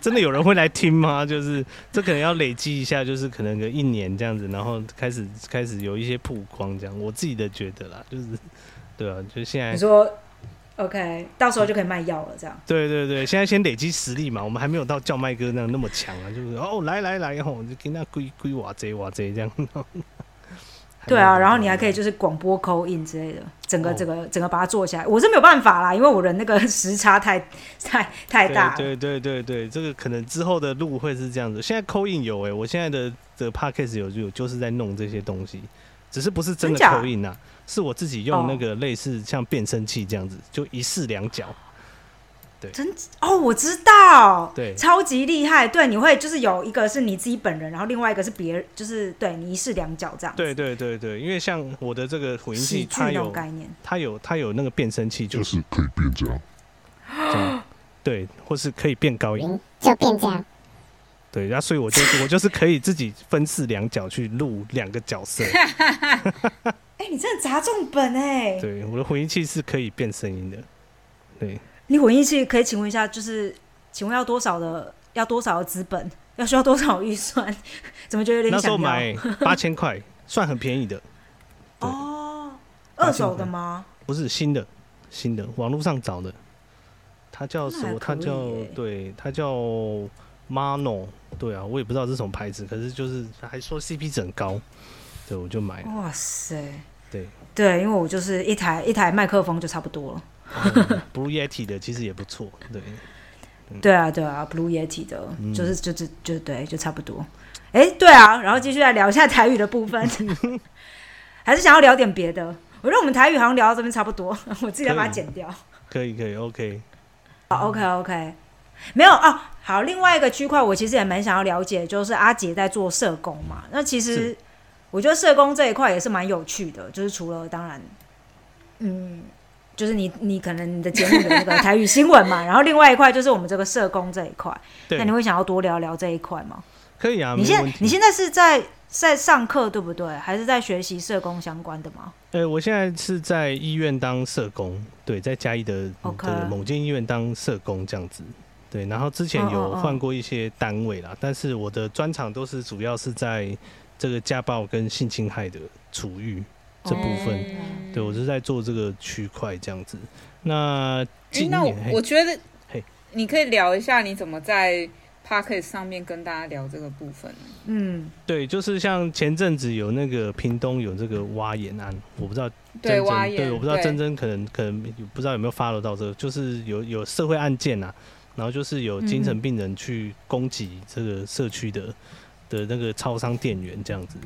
Speaker 3: 真的有人会来听吗？就是这可能要累积一下，就是可能个一年这样子，然后开始开始有一些曝光这样。我自己的觉得啦，就是对啊，就现在
Speaker 1: 你说 OK，到时候就可以卖药了，这样。
Speaker 3: 对对对，现在先累积实力嘛，我们还没有到叫麦哥那样那么强啊，就是哦，来来来，吼，就跟那龟龟瓦贼瓦贼这样。
Speaker 1: 对啊，然后你还可以就是广播口音之类的，整个整个整个把它做起来，我是没有办法啦，因为我人那个时差太 太太大。
Speaker 3: 对对对对，这个可能之后的路会是这样子。现在口音有哎，我现在的的 podcast 有有就是在弄这些东西，只是不是真的口音呐，是我自己用那个类似像变声器这样子，就一式两脚。
Speaker 1: 真哦，我知道，
Speaker 3: 对，
Speaker 1: 超级厉害。对，你会就是有一个是你自己本人，然后另外一个是别人，就是对你一式两脚这样。
Speaker 3: 对对对对，因为像我的这个混音器，它有
Speaker 1: 概念，
Speaker 3: 它有它有那个变声器，
Speaker 4: 就是可以变这
Speaker 3: 样，对，或是可以变高音，
Speaker 5: 就变这样。
Speaker 3: 对，然后所以我就我就是可以自己分饰两角去录两个角色。
Speaker 1: 哎，你真的砸中本哎！
Speaker 3: 对，我的混音器是可以变声音的，对。
Speaker 1: 你混音器可以请问一下，就是请问要多少的？要多少的资本？要需要多少预算？怎么觉得有点想要？
Speaker 3: 那时候买 八千块，算很便宜的。
Speaker 1: 哦，二手的吗？
Speaker 3: 不是新的，新的，网络上找的。它叫什么？它叫对，它叫 Mono。对啊，我也不知道是什么牌子，可是就是还说 CP 值很高，对，我就买了。
Speaker 1: 哇塞！
Speaker 3: 对
Speaker 1: 对，因为我就是一台一台麦克风就差不多了。
Speaker 3: Blue Yeti 的其实也不错，对，
Speaker 1: 对啊，对啊，Blue Yeti 的，就是就就就对，就差不多。哎，对啊，然后继续来聊一下台语的部分，还是想要聊点别的？我觉得我们台语好像聊到这边差不多，我自己要把它剪掉。
Speaker 3: 可以，可以，OK。
Speaker 1: 好，OK，OK。没有哦。好，另外一个区块我其实也蛮想要了解，就是阿杰在做社工嘛。那其实我觉得社工这一块也是蛮有趣的，就是除了当然，嗯，就是你你可能你的节目的那个台语新闻嘛，然后另外一块就是我们这个社工这一块。
Speaker 3: 对
Speaker 1: 那你会想要多聊聊这一块吗？
Speaker 3: 可以啊，
Speaker 1: 你现你现在是在在上课对不对？还是在学习社工相关的吗？
Speaker 3: 呃，我现在是在医院当社工，对，在嘉义的的某间医院当社工这样子。对，然后之前有换过一些单位啦，但是我的专长都是主要是在这个家暴跟性侵害的处遇这部分。
Speaker 2: 嗯
Speaker 3: 对我是在做这个区块这样子。那今年那
Speaker 2: 我觉得
Speaker 3: 嘿，
Speaker 2: 你可以聊一下你怎么在 p o c k e t 上面跟大家聊这个部分。
Speaker 1: 嗯，
Speaker 3: 对，就是像前阵子有那个屏东有这个挖眼案，我不知道
Speaker 2: 对，
Speaker 3: 真
Speaker 2: 挖眼，
Speaker 3: 对，我不知道
Speaker 2: 对
Speaker 3: 真真可能可能不知道有没有 follow 到这个，就是有有社会案件啊，然后就是有精神病人去攻击这个社区的的那个超商店员这样子。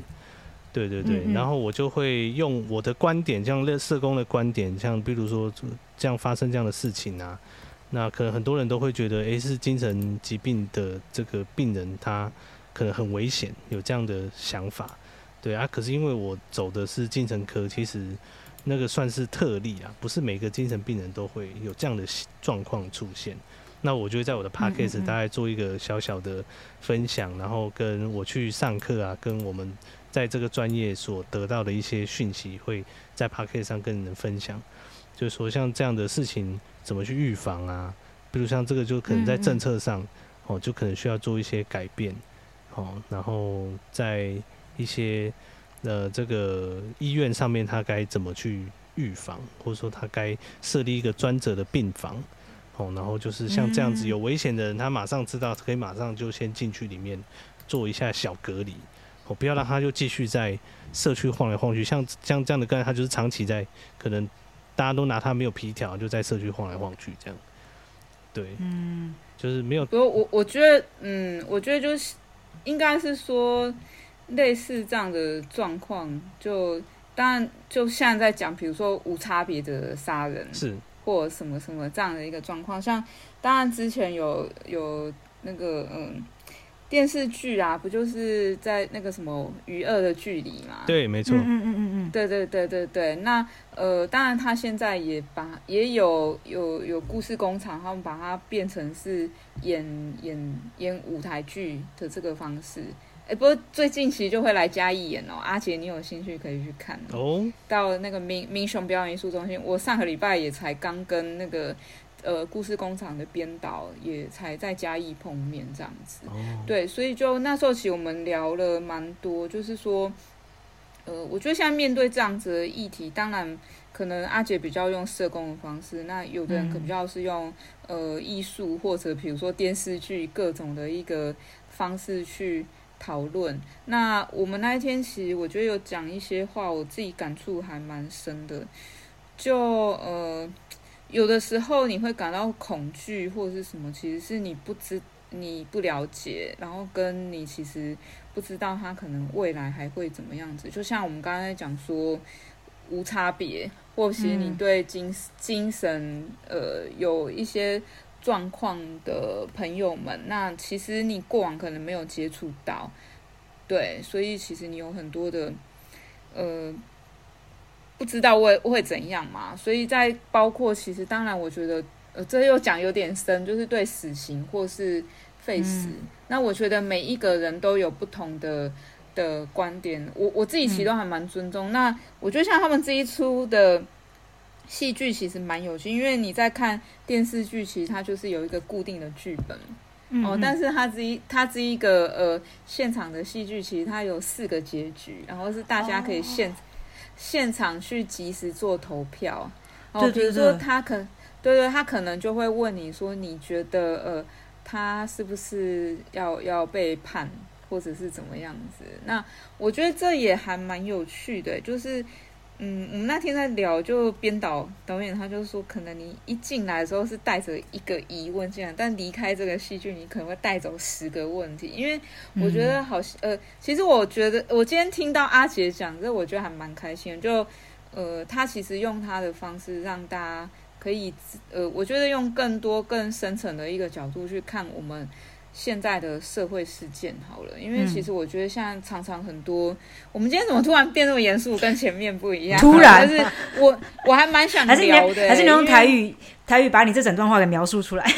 Speaker 3: 对对对，
Speaker 1: 嗯嗯
Speaker 3: 然后我就会用我的观点，像社社工的观点，像比如说这样发生这样的事情啊，那可能很多人都会觉得，诶，是精神疾病的这个病人他可能很危险，有这样的想法。对啊，可是因为我走的是精神科，其实那个算是特例啊，不是每个精神病人都会有这样的状况出现。那我就会在我的 p a c k a g e
Speaker 1: 嗯嗯
Speaker 3: 大概做一个小小的分享，然后跟我去上课啊，跟我们在这个专业所得到的一些讯息，会在 p a c k a g e 上跟人分享。就是说，像这样的事情怎么去预防啊？比如像这个，就可能在政策上哦，就可能需要做一些改变哦，然后在一些呃这个医院上面，他该怎么去预防，或者说他该设立一个专责的病房哦，然后就是像这样子
Speaker 1: 嗯
Speaker 3: 有危险的人，他马上知道，可以马上就先进去里面做一下小隔离哦，不要让他就继续在社区晃来晃去，像像这样的个案，他就是长期在可能大家都拿他没有皮条，就在社区晃来晃去这样，对，
Speaker 1: 嗯。
Speaker 3: 就是没有
Speaker 2: 不过我我觉得，嗯，我觉得就是应该是说类似这样的状况，就当然就现在在讲，比如说无差别的杀人，
Speaker 3: 是。
Speaker 2: 或什么什么这样的一个状况。像当然之前有有那个嗯电视剧啊，不就是在那个什么余恶的距离嘛？
Speaker 3: 对，没错，
Speaker 1: 嗯嗯嗯嗯
Speaker 2: 对对对对对，那呃，当然他现在也把也有有有故事工厂，他们把它变成是演演演舞台剧的这个方式。哎，不过最近其实就会来嘉义演哦，阿杰，你有兴趣可以去看
Speaker 3: 哦，
Speaker 2: 到那个民民雄表演艺术中心，我上个礼拜也才刚跟那个呃故事工厂的编导也才在嘉义碰面这样子。
Speaker 3: 哦，
Speaker 2: 对，所以就那时候其实我们聊了蛮多，就是说，呃，我觉得现在面对这样子的议题，当然可能阿姐比较用社工的方式，那有的人可
Speaker 1: 能
Speaker 2: 比较是用、呃艺术或者比如说电视剧各种的一个方式去讨论。那我们那一天其实我觉得有讲一些话，我自己感触还蛮深的，就呃。有的时候你会感到恐惧或者是什么，其实是你不知你不了解，然后跟你其实不知道他可能未来还会怎么样子。就像我们刚才讲说无差别，或许你
Speaker 1: 嗯
Speaker 2: 对精精神呃有一些状况的朋友们，那其实你过往可能没有接触到，对，所以其实你有很多的呃。不知道会会怎样嘛，所以在包括其实当然，我觉得呃，这又讲有点深，就是对死刑或是废死。
Speaker 1: 嗯
Speaker 2: 那我觉得每一个人都有不同的的观点，我我自己其实都还蛮尊重。那我觉得像他们这一出的戏剧其实蛮有趣，因为你在看电视剧，其实它就是有一个固定的剧本。
Speaker 1: 嗯
Speaker 2: 哦，但是它这一它这一个呃现场的戏剧，其实它有四个结局，然后是大家可以现、现场去及时做投票。哦，
Speaker 1: 对对
Speaker 2: 比如说他可对对，他可能就会问你说，你觉得呃他是不是要要被判，或者是怎么样子？那我觉得这也还蛮有趣的，就是。嗯，我们那天在聊，就编导导演他就说，可能你一进来的时候是带着一个疑问进来，但离开这个戏剧，你可能会带走十个问题。因为我觉得好，呃，其实我觉得我今天听到阿杰讲这，我觉得还蛮开心的。就呃，他其实用他的方式让大家可以呃，我觉得用更多更深层的一个角度去看我们。现在的社会事件好了，因为其实我觉得现在常常很多，我们今天怎么突然变那么严肃，跟前面不一样？
Speaker 1: 突然，
Speaker 2: 但是我我还蛮想聊的，
Speaker 1: 还是你用台语台语把你这整段话给描述出来？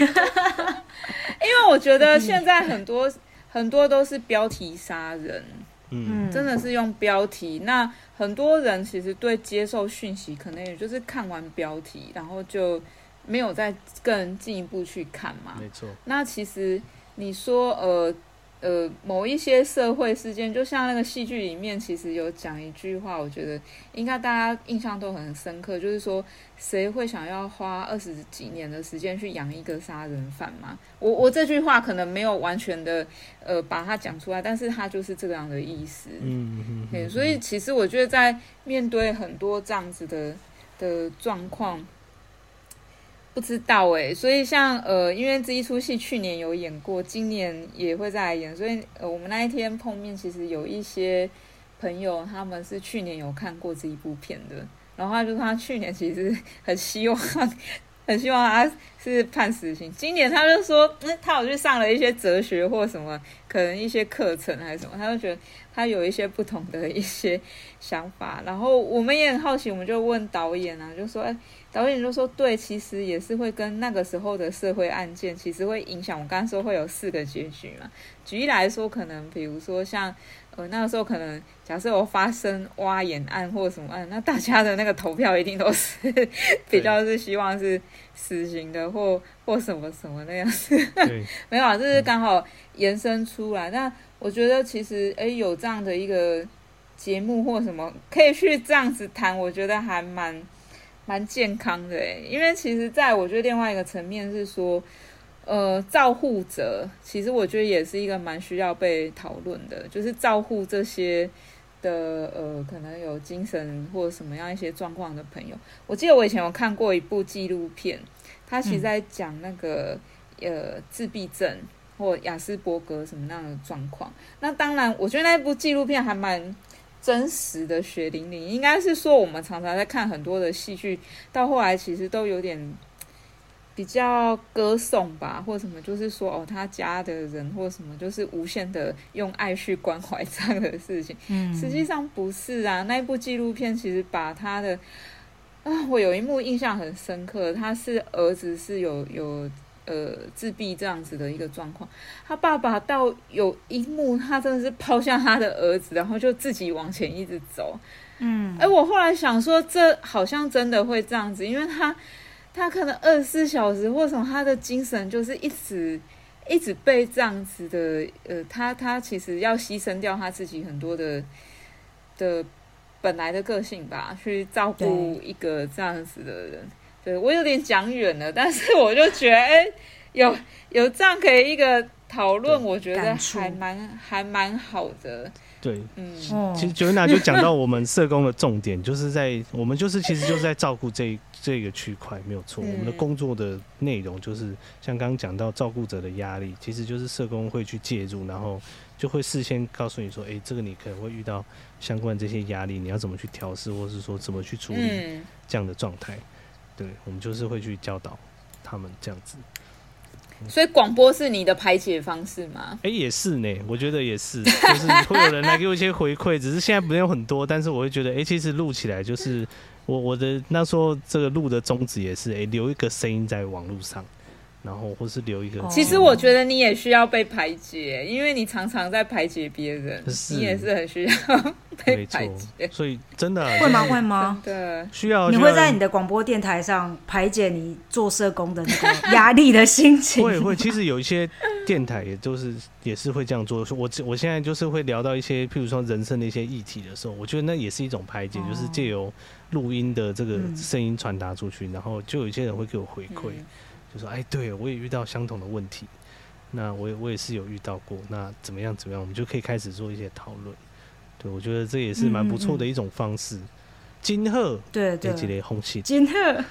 Speaker 1: 因
Speaker 2: 为我觉得现在很多很多都是标题杀人，嗯，真的是用标题。那很多人其实对接受讯息，可能也就是看完标题，然后就没有再更进一步去看嘛。
Speaker 3: 没错。
Speaker 2: 那其实。你说呃呃某一些社会事件，就像那个戏剧里面，其实有讲一句话，我觉得应该大家印象都很深刻，就是说谁会想要花二十几年的时间去养一个杀人犯嘛？我我这句话可能没有完全的呃把它讲出来，但是它就是这样的意思。嗯嗯嗯。所以其实我觉得在面对很多这样子的的状况。不知道哎，所以像呃，因为这一出戏去年有演过，今年也会再来演，所以呃，我们那一天碰面，其实有一些朋友他们是去年有看过这一部片的，然后他就说他去年其实很希望，很希望他是判死刑，今年他就说，嗯，他有去上了一些哲学或什么，可能一些课程还是什么，他就觉得他有一些不同的一些想法，然后我们也很好奇，我们就问导演啊，就说，哎。导演就说：“对，其实也是会跟那个时候的社会案件，其实会影响。我刚刚说会有四个结局嘛。举例来说，可能比如说像呃那个时候，可能假设有发生挖眼案或什么案，那大家的那个投票一定都是 比较是希望是死刑的，或或什么什么那样子。没有啊，这是刚好延伸出来。那我觉得其实哎有这样的一个节目或什么可以去这样子谈，我觉得还蛮。”蛮健康的诶，因为其实在我觉得另外一个层面是说，呃，照护者其实我觉得也是一个蛮需要被讨论的，就是照护这些的呃，可能有精神或什么样一些状况的朋友。我记得我以前有看过一部纪录片，他其实在讲那个呃自闭症或雅斯伯格什么那样的状况。那当然，我觉得那部纪录片还蛮。真实的血淋淋，应该是说我们常常在看很多的戏剧，到后来其实都有点比较歌颂吧，或什么，就是说哦，他家的人或什么，就是无限的用爱去关怀这样的事情。嗯，实际上不是啊。那一部纪录片其实把他的啊，我有一幕印象很深刻，他是儿子是有有。呃，自闭这样子的一个状况，他爸爸到有一幕，他真的是抛下他的儿子，然后就自己往前一直走。嗯，哎，我后来想说，这好像真的会这样子，因为他他可能二十四小时，或者他的精神就是一直一直被这样子的，呃，他他其实要牺牲掉他自己很多的的本来的个性吧，去照顾一个这样子的人。对我有点讲远了，但是我就觉得，哎，有有这样可以一个讨论，我觉得还蛮还蛮好的。
Speaker 3: 对，嗯，其实 Joanna 就讲到 我们社工的重点，就是在我们就是其实就是在照顾这这个区块，没有错。我们的工作的内容就是像刚刚讲到照顾者的压力，其实就是社工会去介入，然后就会事先告诉你说，哎，这个你可能会遇到相关这些压力，你要怎么去调试，或是说怎么去处理这样的状态。对，我们就是会去教导他们这样子。
Speaker 2: 所以广播是你的排解方式吗？
Speaker 3: 哎，也是呢，我觉得也是，就是会有人来给我一些回馈，只是现在没有很多，但是我会觉得，哎，其实录起来就是我我的那时候这个录的宗旨也是，哎，留一个声音在网络上。然后或是留一个，
Speaker 2: 其实我觉得你也需要被排解，因为你常常在排解别人，你也是很需要被排解。
Speaker 3: 所以真的
Speaker 1: 会吗？会吗？
Speaker 2: 对，
Speaker 3: 需要。
Speaker 1: 你会在你的广播电台上排解你做社工的那个 压力的心情？
Speaker 3: 会会。其实有一些电台也就是也是会这样做。我我现在就是会聊到一些，譬如说人生的一些议题的时候，我觉得那也是一种排解，就是借由录音的这个声音传达出去，然后就有一些人会给我回馈。就说哎，对我也遇到相同的问题，那我也我也是有遇到过，那怎么样怎么样，我们就可以开始做一些讨论。对我觉得这也是蛮不错的一种方式。金鹤，
Speaker 1: 对对，金鹤。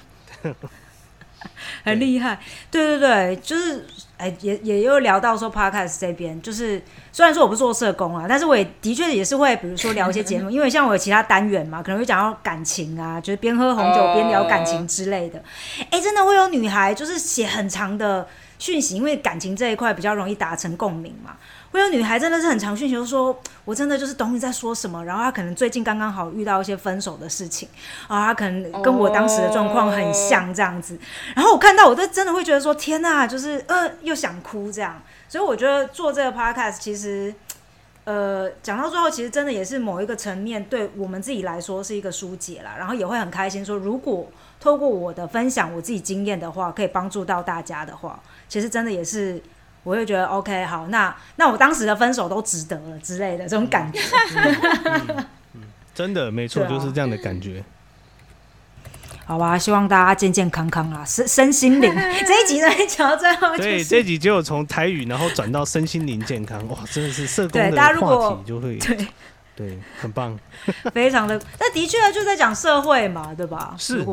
Speaker 1: 很厉害。对对对，就是哎，也也又聊到说 podcast 这边，就是虽然说我不做社工啊，但是我也的确也是会，比如说聊一些节目，因为像我有其他单元嘛，可能会讲到感情啊，就是边喝红酒边聊感情之类的。哎，真的会有女孩就是写很长的讯息，因为感情这一块比较容易达成共鸣嘛。会有女孩真的是很长讯息，说我真的就是懂你在说什么。然后她可能最近刚刚好遇到一些分手的事情，啊，她可能跟我当时的状况很像这样子。然后我看到，我都真的会觉得说，天哪，就是呃，又想哭这样。所以我觉得做这个 podcast，其实呃，讲到最后，其实真的也是某一个层面，对我们自己来说是一个疏解啦。然后也会很开心，说如果透过我的分享，我自己经验的话，可以帮助到大家的话，其实真的也是。我会觉得 OK，好，那那我当时的分手都值得了之类的这种感觉。
Speaker 3: 真的没错，就是这样的感觉。
Speaker 1: 好吧，希望大家健健康康啊，身身心灵。这一集呢讲到最后，
Speaker 3: 对，这一集就从台语然后转到身心灵健康，哇，真的是社工的话题就会 对对很棒，
Speaker 1: 非常的。那的确就在讲社会嘛，对吧？
Speaker 3: 是。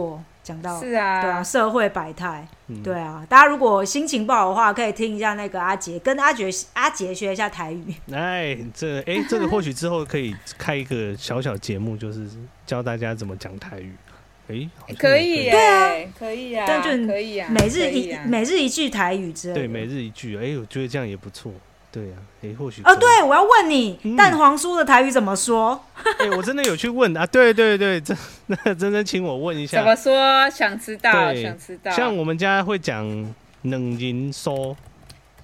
Speaker 1: 讲到
Speaker 2: 是啊，
Speaker 1: 对啊，社会百态，对啊，大家如果心情不好的话，可以听一下那个阿杰，跟阿杰阿杰学一下台语。
Speaker 3: 哎，这哎，这个或许之后可以开一个小小节目，就是教大家怎么讲台语。哎，
Speaker 2: 可以，
Speaker 1: 对啊，
Speaker 2: 可以啊，
Speaker 1: 但就
Speaker 2: 可以啊，
Speaker 1: 每日一每日一句台语之类。
Speaker 3: 对，每日一句，哎，我觉得这样也不错。对呀，哎，或许
Speaker 1: 哦，对，我要问你，蛋黄酥的台语怎么说？
Speaker 3: 哎，我真的有去问啊，对对对，真那真真请我问一下，
Speaker 2: 怎么说？想知道，想知道。
Speaker 3: 像我们家会讲冷凝收，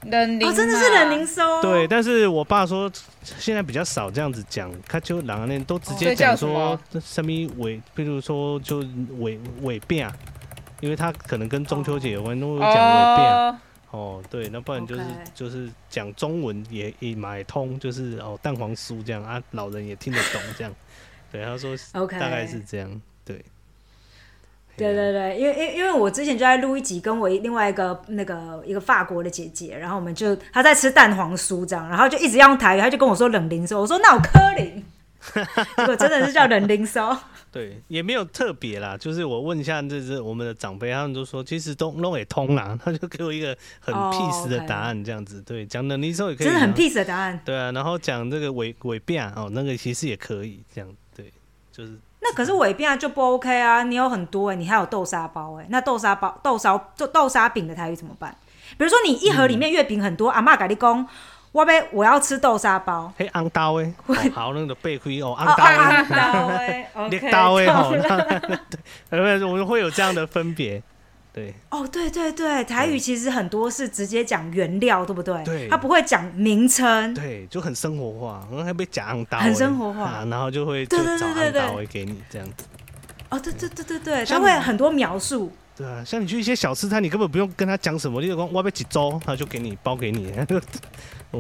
Speaker 2: 冷凝
Speaker 1: 哦，真的是冷凝收。
Speaker 3: 对，但是我爸说现在比较少这样子讲，他就两个人都直接讲说什么尾，比如说就尾尾辫，因为他可能跟中秋节有关，都会讲尾辫。哦，对，那不然就是就是讲中文也也买通，就是哦蛋黄酥这样啊，老人也听得懂这样。对，他说
Speaker 1: ，OK，
Speaker 3: 大概是这样。对，
Speaker 1: 对对对，因为因因为我之前就在录一集，跟我另外一个那个一个法国的姐姐，然后我们就她在吃蛋黄酥这样，然后就一直用台语，她就跟我说冷零收，我说那我柯林，结果真的是叫冷零收。
Speaker 3: 对，也没有特别啦，就是我问一下，这是我们的长辈，他们都说其实都弄也通啦，他就给我一个很 peace 的答案，这样子。对，讲能力时候也可以，
Speaker 1: 真的很 peace 的答案。
Speaker 3: 对啊，然后讲这个尾尾辫哦，那个其实也可以这样。对，就是。
Speaker 1: 那可是尾辫就不 OK 啊，你有很多哎，你还有豆沙包哎，那豆沙包、豆沙、豆豆沙饼的台语怎么办？比如说你一盒里面月饼很多，阿妈咖喱公。我要我要吃豆沙包，
Speaker 3: 嘿，昂刀诶，好，那个背亏哦，
Speaker 1: 昂刀诶，
Speaker 3: 裂刀诶，吼，对，我们会有这样的分别，对。
Speaker 1: 哦，对对对，台语其实很多是直接讲原料，对不对？
Speaker 3: 对。
Speaker 1: 他不会讲名称，
Speaker 3: 对，就很生活化，然后还被讲昂刀，
Speaker 1: 很生活化，
Speaker 3: 然后就会就找昂刀会给你这样子。
Speaker 1: 哦，对对对对对，他会很多描述。
Speaker 3: 对啊，像你去一些小吃摊，你根本不用跟他讲什么，你就讲我要几周，他就给你包给你。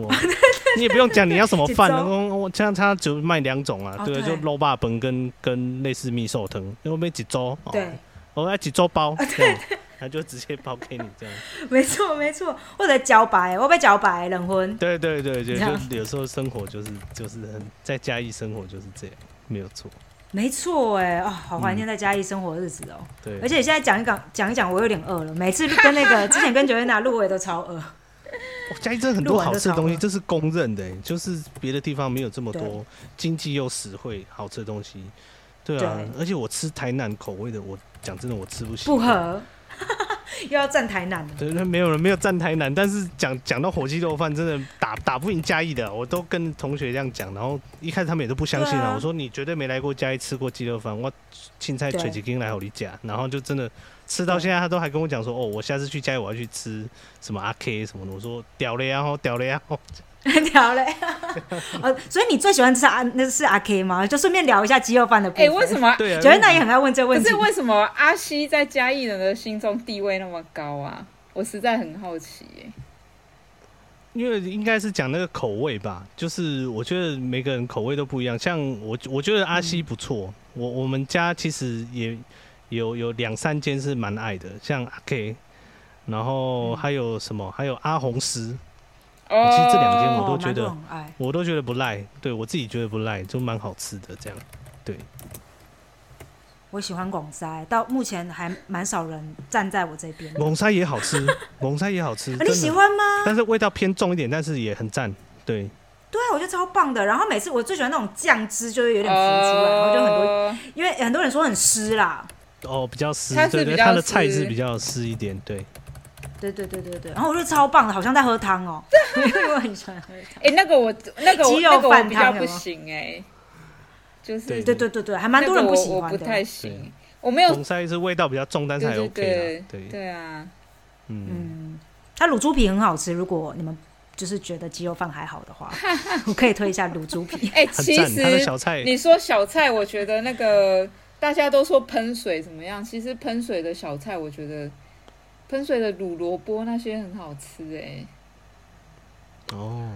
Speaker 3: 你也不用讲你要什么饭，我像他只卖两种啊，对，就肉霸本跟跟类似蜜寿藤，因为没几周，
Speaker 1: 对，
Speaker 3: 我要几周包，对，他就直接包给你这样。
Speaker 1: 没 错没错，或者茭白，我被茭白冷荤。
Speaker 3: 对对对对，就有时候生活就是就是很在嘉义生活就是这样，没有错。
Speaker 1: 没错哎哦，好怀念在嘉义生活的日子哦。
Speaker 3: 对，
Speaker 1: 而且现在讲一讲讲一讲，我有点饿了。每次跟那个 之前跟九月娜录，我也都超饿。
Speaker 3: 嘉义真的很多好吃的东西，这是公认的，就是别的地方没有这么多经济又实惠好吃的东西。对啊，而且我吃台南口味的，我讲真的，我吃不起。
Speaker 1: 不合。又要站台南
Speaker 3: 对，没有人没有站台南，但是讲讲到火鸡肉饭，真的打打不赢嘉义的，我都跟同学这样讲，然后一开始他们也都不相信啊。我说你绝对没来过嘉义吃过鸡肉饭，我青菜吹几根来好你讲，然后就真的吃到现在，他都还跟我讲说，哦，我下次去嘉义我要去吃什么阿 K 什么的，我说屌了呀，吼屌了呀，吼。
Speaker 1: 聊嘞，呃，所以你最喜欢吃阿那是阿 K 吗？就顺便聊一下鸡肉饭的。哎，
Speaker 2: 为什么？
Speaker 3: 对，
Speaker 1: 觉得那也很爱问这个问题。
Speaker 2: 可是为什么阿西在嘉义人的心中地位那么高啊？我实在很好奇耶。
Speaker 3: 因为应该是讲那个口味吧，就是我觉得每个人口味都不一样。像我，我觉得阿西不错。我我们家其实也有有两三间是蛮爱的，像阿 K，然后还有什么？还有阿红师。其实这两间我都觉得，我都觉得不赖，对我自己觉得不赖，就蛮好吃的这样，对。
Speaker 1: 我喜欢广塞，到目前还蛮少人站在我这边的。
Speaker 3: 蒙塞也好吃，蒙塞也好吃，
Speaker 1: 啊你喜欢吗？
Speaker 3: 但是味道偏重一点，但是也很赞。对，
Speaker 1: 对啊，我觉得超棒的。然后每次我最喜欢那种酱汁，就会有点浮出来，然后就很多，
Speaker 2: 多。
Speaker 1: 因为很多人说很湿啦。
Speaker 3: 哦，比较湿对对，它的菜
Speaker 2: 湿
Speaker 3: 是比较湿一点，对。
Speaker 1: 对对对对对，然后我觉得超棒的，好像在喝汤哦，因为我很喜欢喝汤。
Speaker 2: 哎、那个我那个我那个我比较不行哎、就是
Speaker 3: 对
Speaker 1: 对对对对，还蛮多人不喜欢的。
Speaker 2: 那个我我不太行，我没有
Speaker 3: 蒙塞是味道比较重，但是还 OK
Speaker 2: 对
Speaker 3: 啦。对，
Speaker 2: 对啊，
Speaker 3: 嗯，
Speaker 1: 嗯，它卤猪皮很好吃，如果你们就是觉得鸡肉饭还好的话，我可以推一下卤猪皮。
Speaker 2: 哎、
Speaker 3: 很
Speaker 2: 其
Speaker 3: 赞。它的
Speaker 2: 实
Speaker 3: 小菜，
Speaker 2: 你说小菜，我觉得那个大家都说喷水怎么样？其实喷水的小菜，我觉得喷水的卤萝卜那些很好吃哎、
Speaker 3: 哦，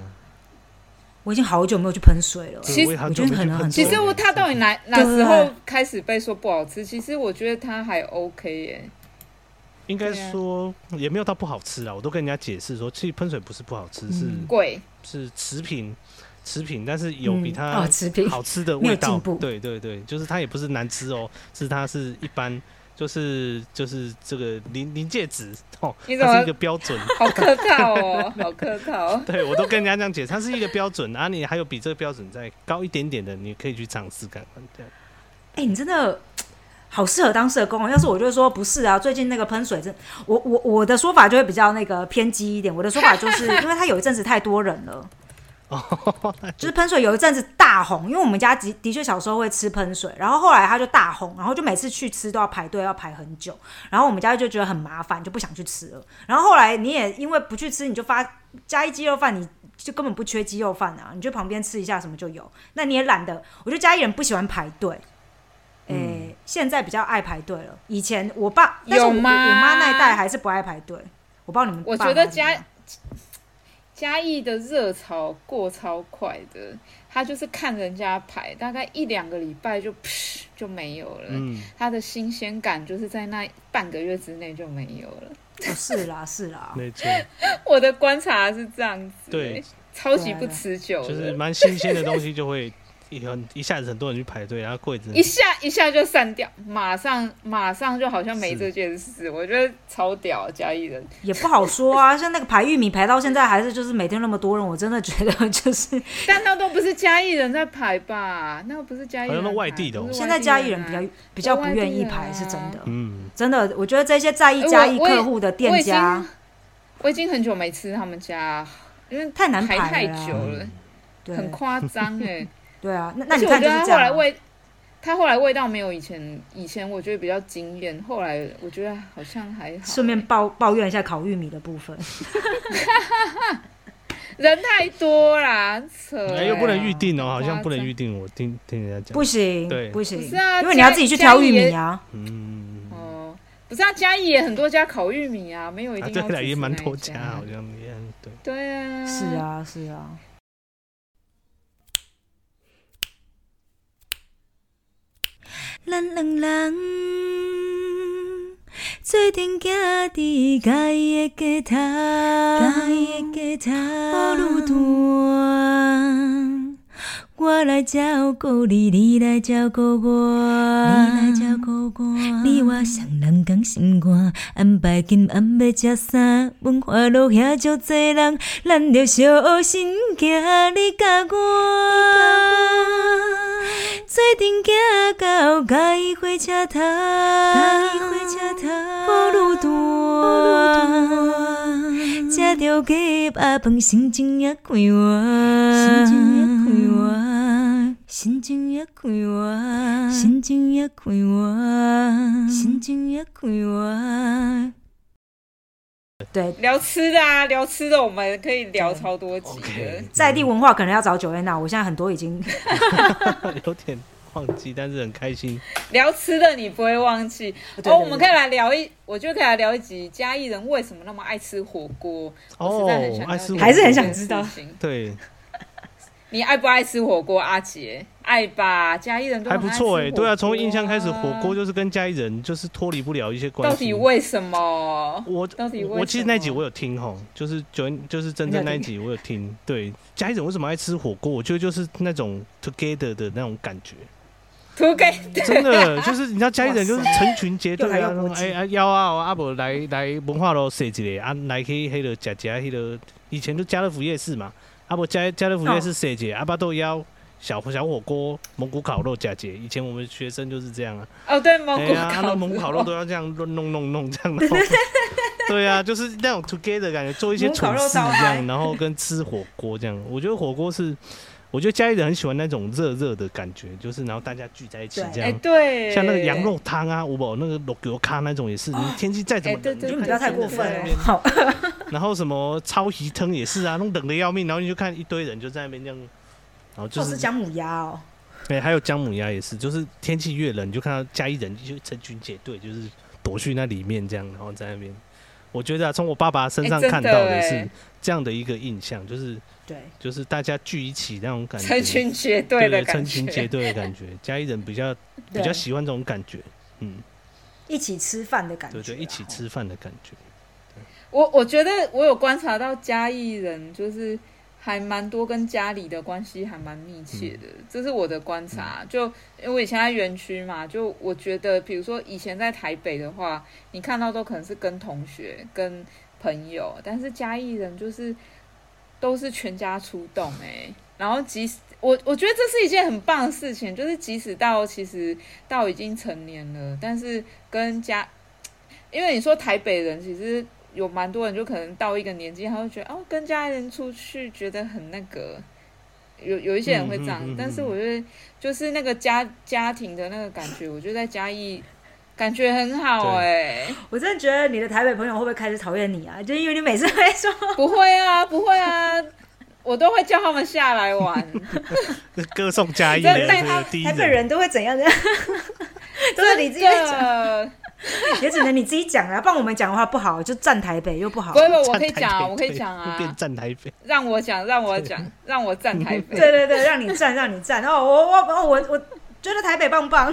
Speaker 1: 我已经好久没有去喷水了，
Speaker 2: 其实
Speaker 3: 我
Speaker 1: 觉得很
Speaker 2: 其实我它到底哪哪
Speaker 1: 对
Speaker 2: 时候开始被说不好吃？其实我觉得他还 OK 耶、
Speaker 3: 应该说也没有到不好吃啊，我都跟人家解释说，其实喷水不是不好吃，是
Speaker 1: 嗯
Speaker 2: 贵。
Speaker 3: 是持平，持平，但是有比
Speaker 1: 嗯
Speaker 3: 它好吃的 味道。对对对，就是它也不是难吃哦，是它是一般，就是就是这个临临界值 哦，它是一个标准。
Speaker 2: 好客套哦，好客套。
Speaker 3: 对我都跟人家这样解释，它是一个标准啊，你还有比这个标准再高一点点的，你可以去尝试看看。这样
Speaker 1: 哎、你真的好适合当社工哦。要是我就会说不是啊，最近那个喷水真，我我我的说法就会比较那个偏激一点。我的说法就是因为他有一阵子太多人了。就是喷水有一阵子大红，因为我们家的的确小时候会吃喷水，然后后来它就大红，然后就每次去吃都要排队，要排很久，然后我们家就觉得很麻烦，就不想去吃了。然后后来你也因为不去吃，你就发加一鸡肉饭，你就根本不缺鸡肉饭啊，你就旁边吃一下什么就有，那你也懒得。我觉得嘉义人不喜欢排队。诶、现在比较爱排队了。以前我爸，但是我妈那一代还是不爱排队。我不知道你们爸
Speaker 2: 我觉得嘉
Speaker 1: 怎么样
Speaker 2: 嘉义的热潮过超快的，他就是看人家排，大概一两个礼拜就噗就没有了。
Speaker 3: 嗯，
Speaker 2: 他的新鲜感就是在那半个月之内就没有了。
Speaker 1: 哦是啦是啦，
Speaker 3: 没错，
Speaker 2: 我的观察是这样子、
Speaker 3: 对。
Speaker 2: 欸，超级不持久的，
Speaker 3: 就是蛮新鲜的东西就会一很一下子很多人去排队，然后柜子
Speaker 2: 一下一下就散掉，马上马上就好像没这件事，我觉得超屌嘉义人。
Speaker 1: 也不好说啊。像那个排玉米排到现在还是就是每天那么多人，我真的觉得就是
Speaker 2: 但那都不是嘉义人在排吧？那个不是嘉义人排，
Speaker 3: 好像都外地的
Speaker 1: 现在嘉义人比较
Speaker 2: 啊
Speaker 1: 比较不愿意排，是真的。
Speaker 3: 嗯，
Speaker 1: 真的，我觉得这些在意嘉义客户的店家
Speaker 2: 我已经很久没吃他们家，因为
Speaker 1: 太难
Speaker 2: 排太久了，
Speaker 1: 对
Speaker 2: 很夸张哎。
Speaker 1: 对啊，那那你看就是这样啊。
Speaker 2: 他后来味，他后来味道没有以前以前我觉得比较惊艳，后来我觉得好像还好。
Speaker 1: 顺便抱抱怨一下烤玉米的部分，
Speaker 2: 人太多啦，扯
Speaker 3: 又不能预定哦，好像不能预定，我听听人家讲
Speaker 1: 不，行
Speaker 3: 对
Speaker 1: 不行，
Speaker 2: 不是啊
Speaker 1: 因为你要自己去挑玉米啊。
Speaker 3: 嗯，
Speaker 2: 哦，不是啊，嘉义也很多家烤玉米啊，没有一
Speaker 3: 啊，
Speaker 2: 定要
Speaker 3: 对了，
Speaker 2: 支持
Speaker 3: 也蛮多家，好像也对。
Speaker 2: 对啊，
Speaker 1: 是，啊是啊，咱两人做阵行伫家己的街头，家己的街头，路段。我来照顾你，你来照顾我，你来照顾我。你我双人同心肝，安排今暗要食啥？文化路遐足济人，咱着小心行，你甲我。做阵行到嘉义火车头，嘉义火车头，福路段，食着鸡肉饭，心情也快活，心情也快活，心情也快活，心情也快活，心情也快活。对，
Speaker 2: 聊吃的啊，聊吃的，我们可以聊超多集的。
Speaker 1: 在地文化可能要找九月娜，我现在很多已经
Speaker 3: 有点忘记，但是很开心。
Speaker 2: 聊吃的你不会忘记
Speaker 1: 对
Speaker 2: 哦。我们可以来聊一，我觉得可以来聊一集嘉义人为什么那么爱吃火锅。我实在很想了解
Speaker 3: 哦爱吃火锅
Speaker 1: 还是很想知道
Speaker 3: 对，
Speaker 2: 你爱不爱吃火锅？阿杰爱吧，嘉义人都
Speaker 3: 还不错哎，对啊，从印象开始，火锅
Speaker 2: 啊
Speaker 3: 就是跟家里人就是脱离不了一些关系到。
Speaker 2: 底为什么？
Speaker 3: 我
Speaker 2: 到底为
Speaker 3: 我其实那集我有听吼，就是九就是真正那一集我有听。对，家里人为什么爱吃火锅？我觉得就是那种 together 的那种感觉。
Speaker 2: together
Speaker 3: 真的就是你知道嘉义人就是成群结队 哎啊邀啊啊不来来文化路踅一个啊来去迄个食食迄个以前就家乐福夜市嘛，啊不家家乐福夜市踅一个啊巴豆腰小小火锅蒙古烤肉食一个，以前我们学生就是这样啊，
Speaker 2: 哦，对，蒙古
Speaker 3: 哎呀，啊那
Speaker 2: 烤
Speaker 3: 蒙古烤肉都要这样弄弄弄弄这样，然后对啊，就是那种 together 的感觉，做一些
Speaker 1: 蒙
Speaker 3: 事
Speaker 1: 肉
Speaker 3: 这样，然后跟吃火锅这样，我觉得火锅是。我觉得嘉义人很喜欢那种热热的感觉，就是然后大家聚在一起这样，
Speaker 2: 对，
Speaker 3: 像那个羊肉汤啊，我宝那个肉油咖那种也是，你天气再怎么冷，
Speaker 2: 哎对对
Speaker 1: 你们不要太过分了。好，
Speaker 3: 然后什么超皮汤也是啊，弄冷的要命，然后你就看一堆人就在那边这样，然后就是
Speaker 1: 姜母鸭哦，
Speaker 3: 对，还有姜母鸭也是，就是天气越冷，你就看到嘉义人就成群结队，就是躲去那里面这样，然后在那边。我觉得啊，从我爸爸身上看到的是
Speaker 2: 哎
Speaker 3: 这样的一个印象，就是
Speaker 1: 对，
Speaker 3: 就是大家聚一起那种感觉，
Speaker 2: 成群结队的感觉，
Speaker 3: 成群结队的感觉。嘉义人比较比
Speaker 1: 对
Speaker 3: 较喜欢这种感觉，嗯，
Speaker 1: 一起吃饭的感觉
Speaker 3: 对，一起吃饭的感觉。
Speaker 2: 我我觉得我有观察到嘉义人就是还蛮多跟家里的关系还蛮密切的，这是我的观察。就因为我以前在园区嘛，就我觉得，比如说以前在台北的话，你看到都可能是跟同学、跟朋友，但是嘉义人就是都是全家出动哎、然后即使我我觉得这是一件很棒的事情，就是即使到其实到已经成年了，但是跟家，因为你说台北人其实有蛮多人就可能到一个年纪，他会觉得哦，跟家人出去觉得很那个，有有一些人会这样，
Speaker 3: 嗯嗯嗯嗯
Speaker 2: 但是我觉得就是那个家家庭的那个感觉，我觉得在嘉义感觉很好哎、
Speaker 1: 我真的觉得你的台北朋友会不会开始讨厌你啊？就因为你每次会说，
Speaker 2: 不会啊，不会啊，我都会叫他们下来玩。
Speaker 3: 歌颂嘉义
Speaker 1: 台北人都会怎样的？都是你自己讲，
Speaker 2: 的，
Speaker 1: 也只能你自己讲啊。帮我们讲的话不好，就站台北又不好
Speaker 2: 不。会不会，我可以讲啊，我可以
Speaker 3: 对
Speaker 2: 讲啊
Speaker 3: 会，变站台北。
Speaker 2: 让我讲，让我讲，让我站台北。
Speaker 1: 对对对，让你站，让你站。哦，我我我我我觉得台北棒棒。